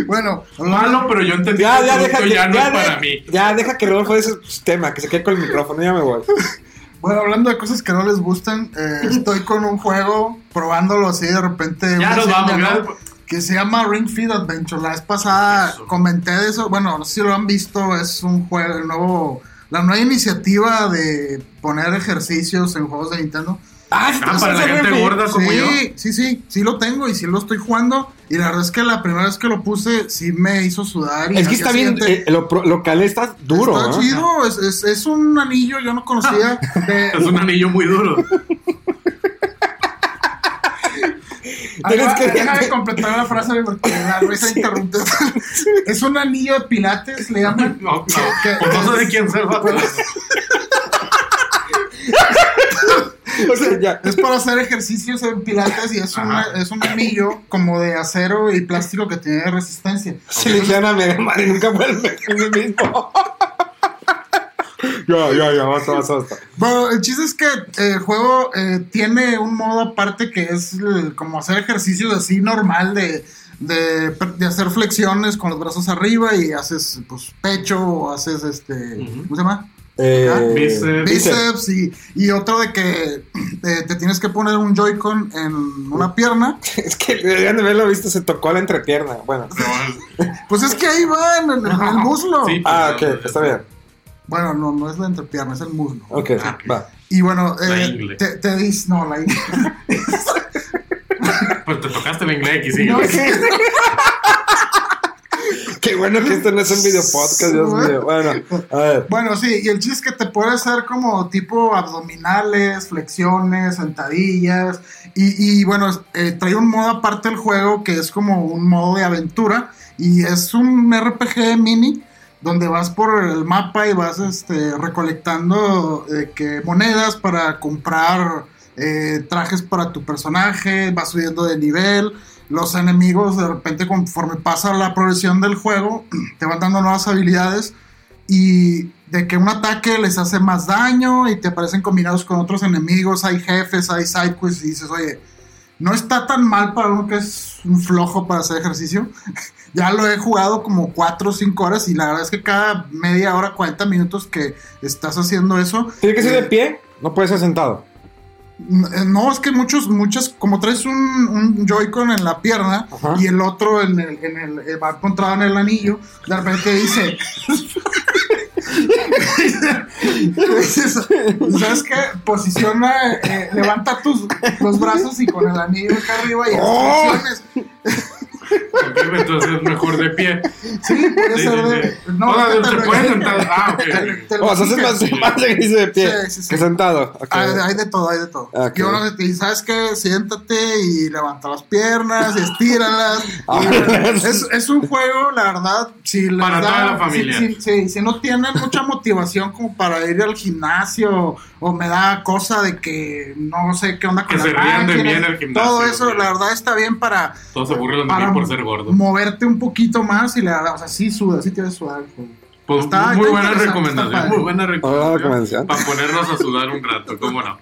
Bueno, Malo, pero yo entendí Ya, que ya, deja ya no ya, es para mí. ya, deja que Rodolfo ese tema, que se quede con el micrófono, ya me voy. bueno, hablando de cosas que no les gustan, eh, estoy con un juego probándolo así de repente. Ya nos vamos, ¿no? Que se llama Ring Fit Adventure. La vez pasada Eso. comenté de eso. Bueno, no sé si lo han visto. Es un juego, el nuevo, la nueva iniciativa de poner ejercicios en juegos de Nintendo. Ah, sí, Ah, para la gente bien, gorda como sí, yo. sí, sí, sí lo tengo y sí lo estoy jugando. Y la verdad es que la primera vez que lo puse sí me hizo sudar. Y Es que está bien, eh, lo, lo cal está duro. Está ¿eh? chido, es, es, es un anillo, yo no conocía. de- Es un anillo muy duro. Tienes que- Déjame completar la frase porque la Luisa interrumpe. es un anillo de pilates, le llaman. No, no, Que- pues no sé de quién se va. O sea, ya. Es para hacer ejercicios en pilates y es, una- es un anillo como de acero y plástico que tiene resistencia. Se le a Mega Man y nunca fue el el mismo. ya, ya, ya, basta, basta, basta. Bueno, el chiste es que el juego eh, tiene un modo aparte que es el- como hacer ejercicios así normal de, de, de hacer flexiones con los brazos arriba y haces pues pecho o haces este, Ujú. ¿cómo se llama? Eh, Bíceps. Bíceps y, y otro de que eh, te tienes que poner un Joy-Con en una pierna. Es que deberían de haberlo visto, se tocó la entrepierna. Bueno. Pues es que ahí va en el, en el muslo. Sí. Ah, ok, está bien. Bueno, no, no es la entrepierna, es el muslo. Ok, Ah, ok. va. Y bueno, La eh, ingle. te, te dice, no, la ingle. Pues te tocaste el inglés sí. No, Qué bueno que esto no es un video podcast, Dios mío. Bueno, a ver. Bueno, sí, y el chiste es que te puede hacer como tipo abdominales, flexiones, sentadillas. Y, y bueno, eh, trae un modo aparte del juego que es como un modo de aventura. Y es un RPG mini donde vas por el mapa y vas este, recolectando eh, que monedas para comprar eh, trajes para tu personaje, vas subiendo de nivel. Los enemigos de repente conforme pasa la progresión del juego te van dando nuevas habilidades y de que un ataque les hace más daño y te aparecen combinados con otros enemigos, hay jefes, hay sidequests y dices, oye, no está tan mal para uno que es un flojo para hacer ejercicio. ya lo he jugado como 4 o 5 horas y la verdad es que cada media hora, 40 minutos que estás haciendo eso. ¿Tiene que ser de eh, pie? No puede ser sentado. Eh, No, es que muchos, muchas, como traes un, un Joy-Con en la pierna Ajá. y el otro en el, en el, eh, va encontrado en el anillo, de repente dice. ¿Sabes qué? Posiciona, eh, levanta tus los brazos y con el anillo acá arriba y ¡Oh! Entonces es mejor de pie. Sí, puede Sí, ser sí, de. sí. No, O sea, se puede sentar. Ah, ok, te- O sea, haces más, más ejercicio de pie Sí, sí, sí. que sentado. Ok. Hay, hay de todo, hay de todo. Ok. Y uno te dice, ¿sabes qué? Siéntate y levanta las piernas, y estíralas. Ah. Y es, es un juego, la verdad, si les Para da- toda la familia. Si, si- si- si no tienen mucha motivación como para ir al gimnasio, o me da cosa de que no sé qué onda con Que se las rían de mí en el gimnasio, Todo eso, la verdad, está bien para, Todos se burlan de para por ser gordo. moverte un poquito más y la verdad, o sea, sí suda, sí tienes sudar. el juego. Pues Está- muy está buena recomendación, está muy buena recomendación. recomendación. Para ponernos a sudar un rato, cómo no.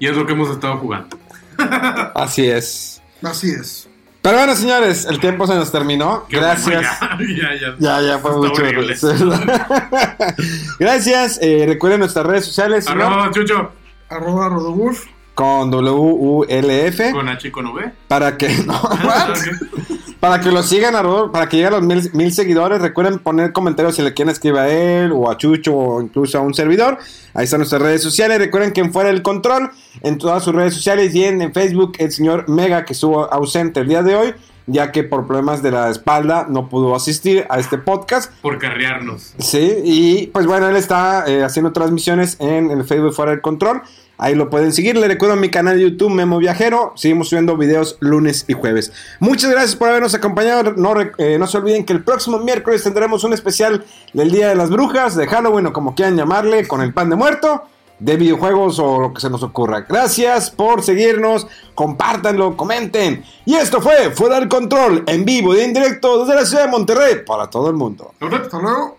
Y es lo que hemos estado jugando. Así es. Así es. Pero bueno, señores, el tiempo se nos terminó. Qué Gracias. bueno, ya, ya, ya. Ya, ya fue mucho. Gracias. Eh, recuerden nuestras redes sociales Arroba Chucho Arroba Rodowulf. Con W-U-L-F con H y con V. para que no, Ok. para que lo sigan para que lleguen a los mil, mil seguidores. Recuerden poner comentarios si le quieren escribir a él o a Chucho o incluso a un servidor. Ahí están nuestras redes sociales. Recuerden que en Fuera del Control, en todas sus redes sociales y en, en Facebook, el señor Mega que estuvo ausente el día de hoy, ya que por problemas de la espalda no pudo asistir a este podcast. Por carrearnos. Sí, y pues bueno, él está eh, haciendo transmisiones en el Facebook Fuera del Control. Ahí lo pueden seguir. Le recuerdo mi canal de YouTube Memo Viajero. Seguimos subiendo videos lunes y jueves. Muchas gracias por habernos acompañado. No, eh, no se olviden que el próximo miércoles tendremos un especial del Día de las Brujas, de Halloween o como quieran llamarle, con el pan de muerto, de videojuegos o lo que se nos ocurra. Gracias por seguirnos. Compártanlo, comenten. Y esto fue Fuera del Control, en vivo y en directo desde la ciudad de Monterrey para todo el mundo. Hasta luego.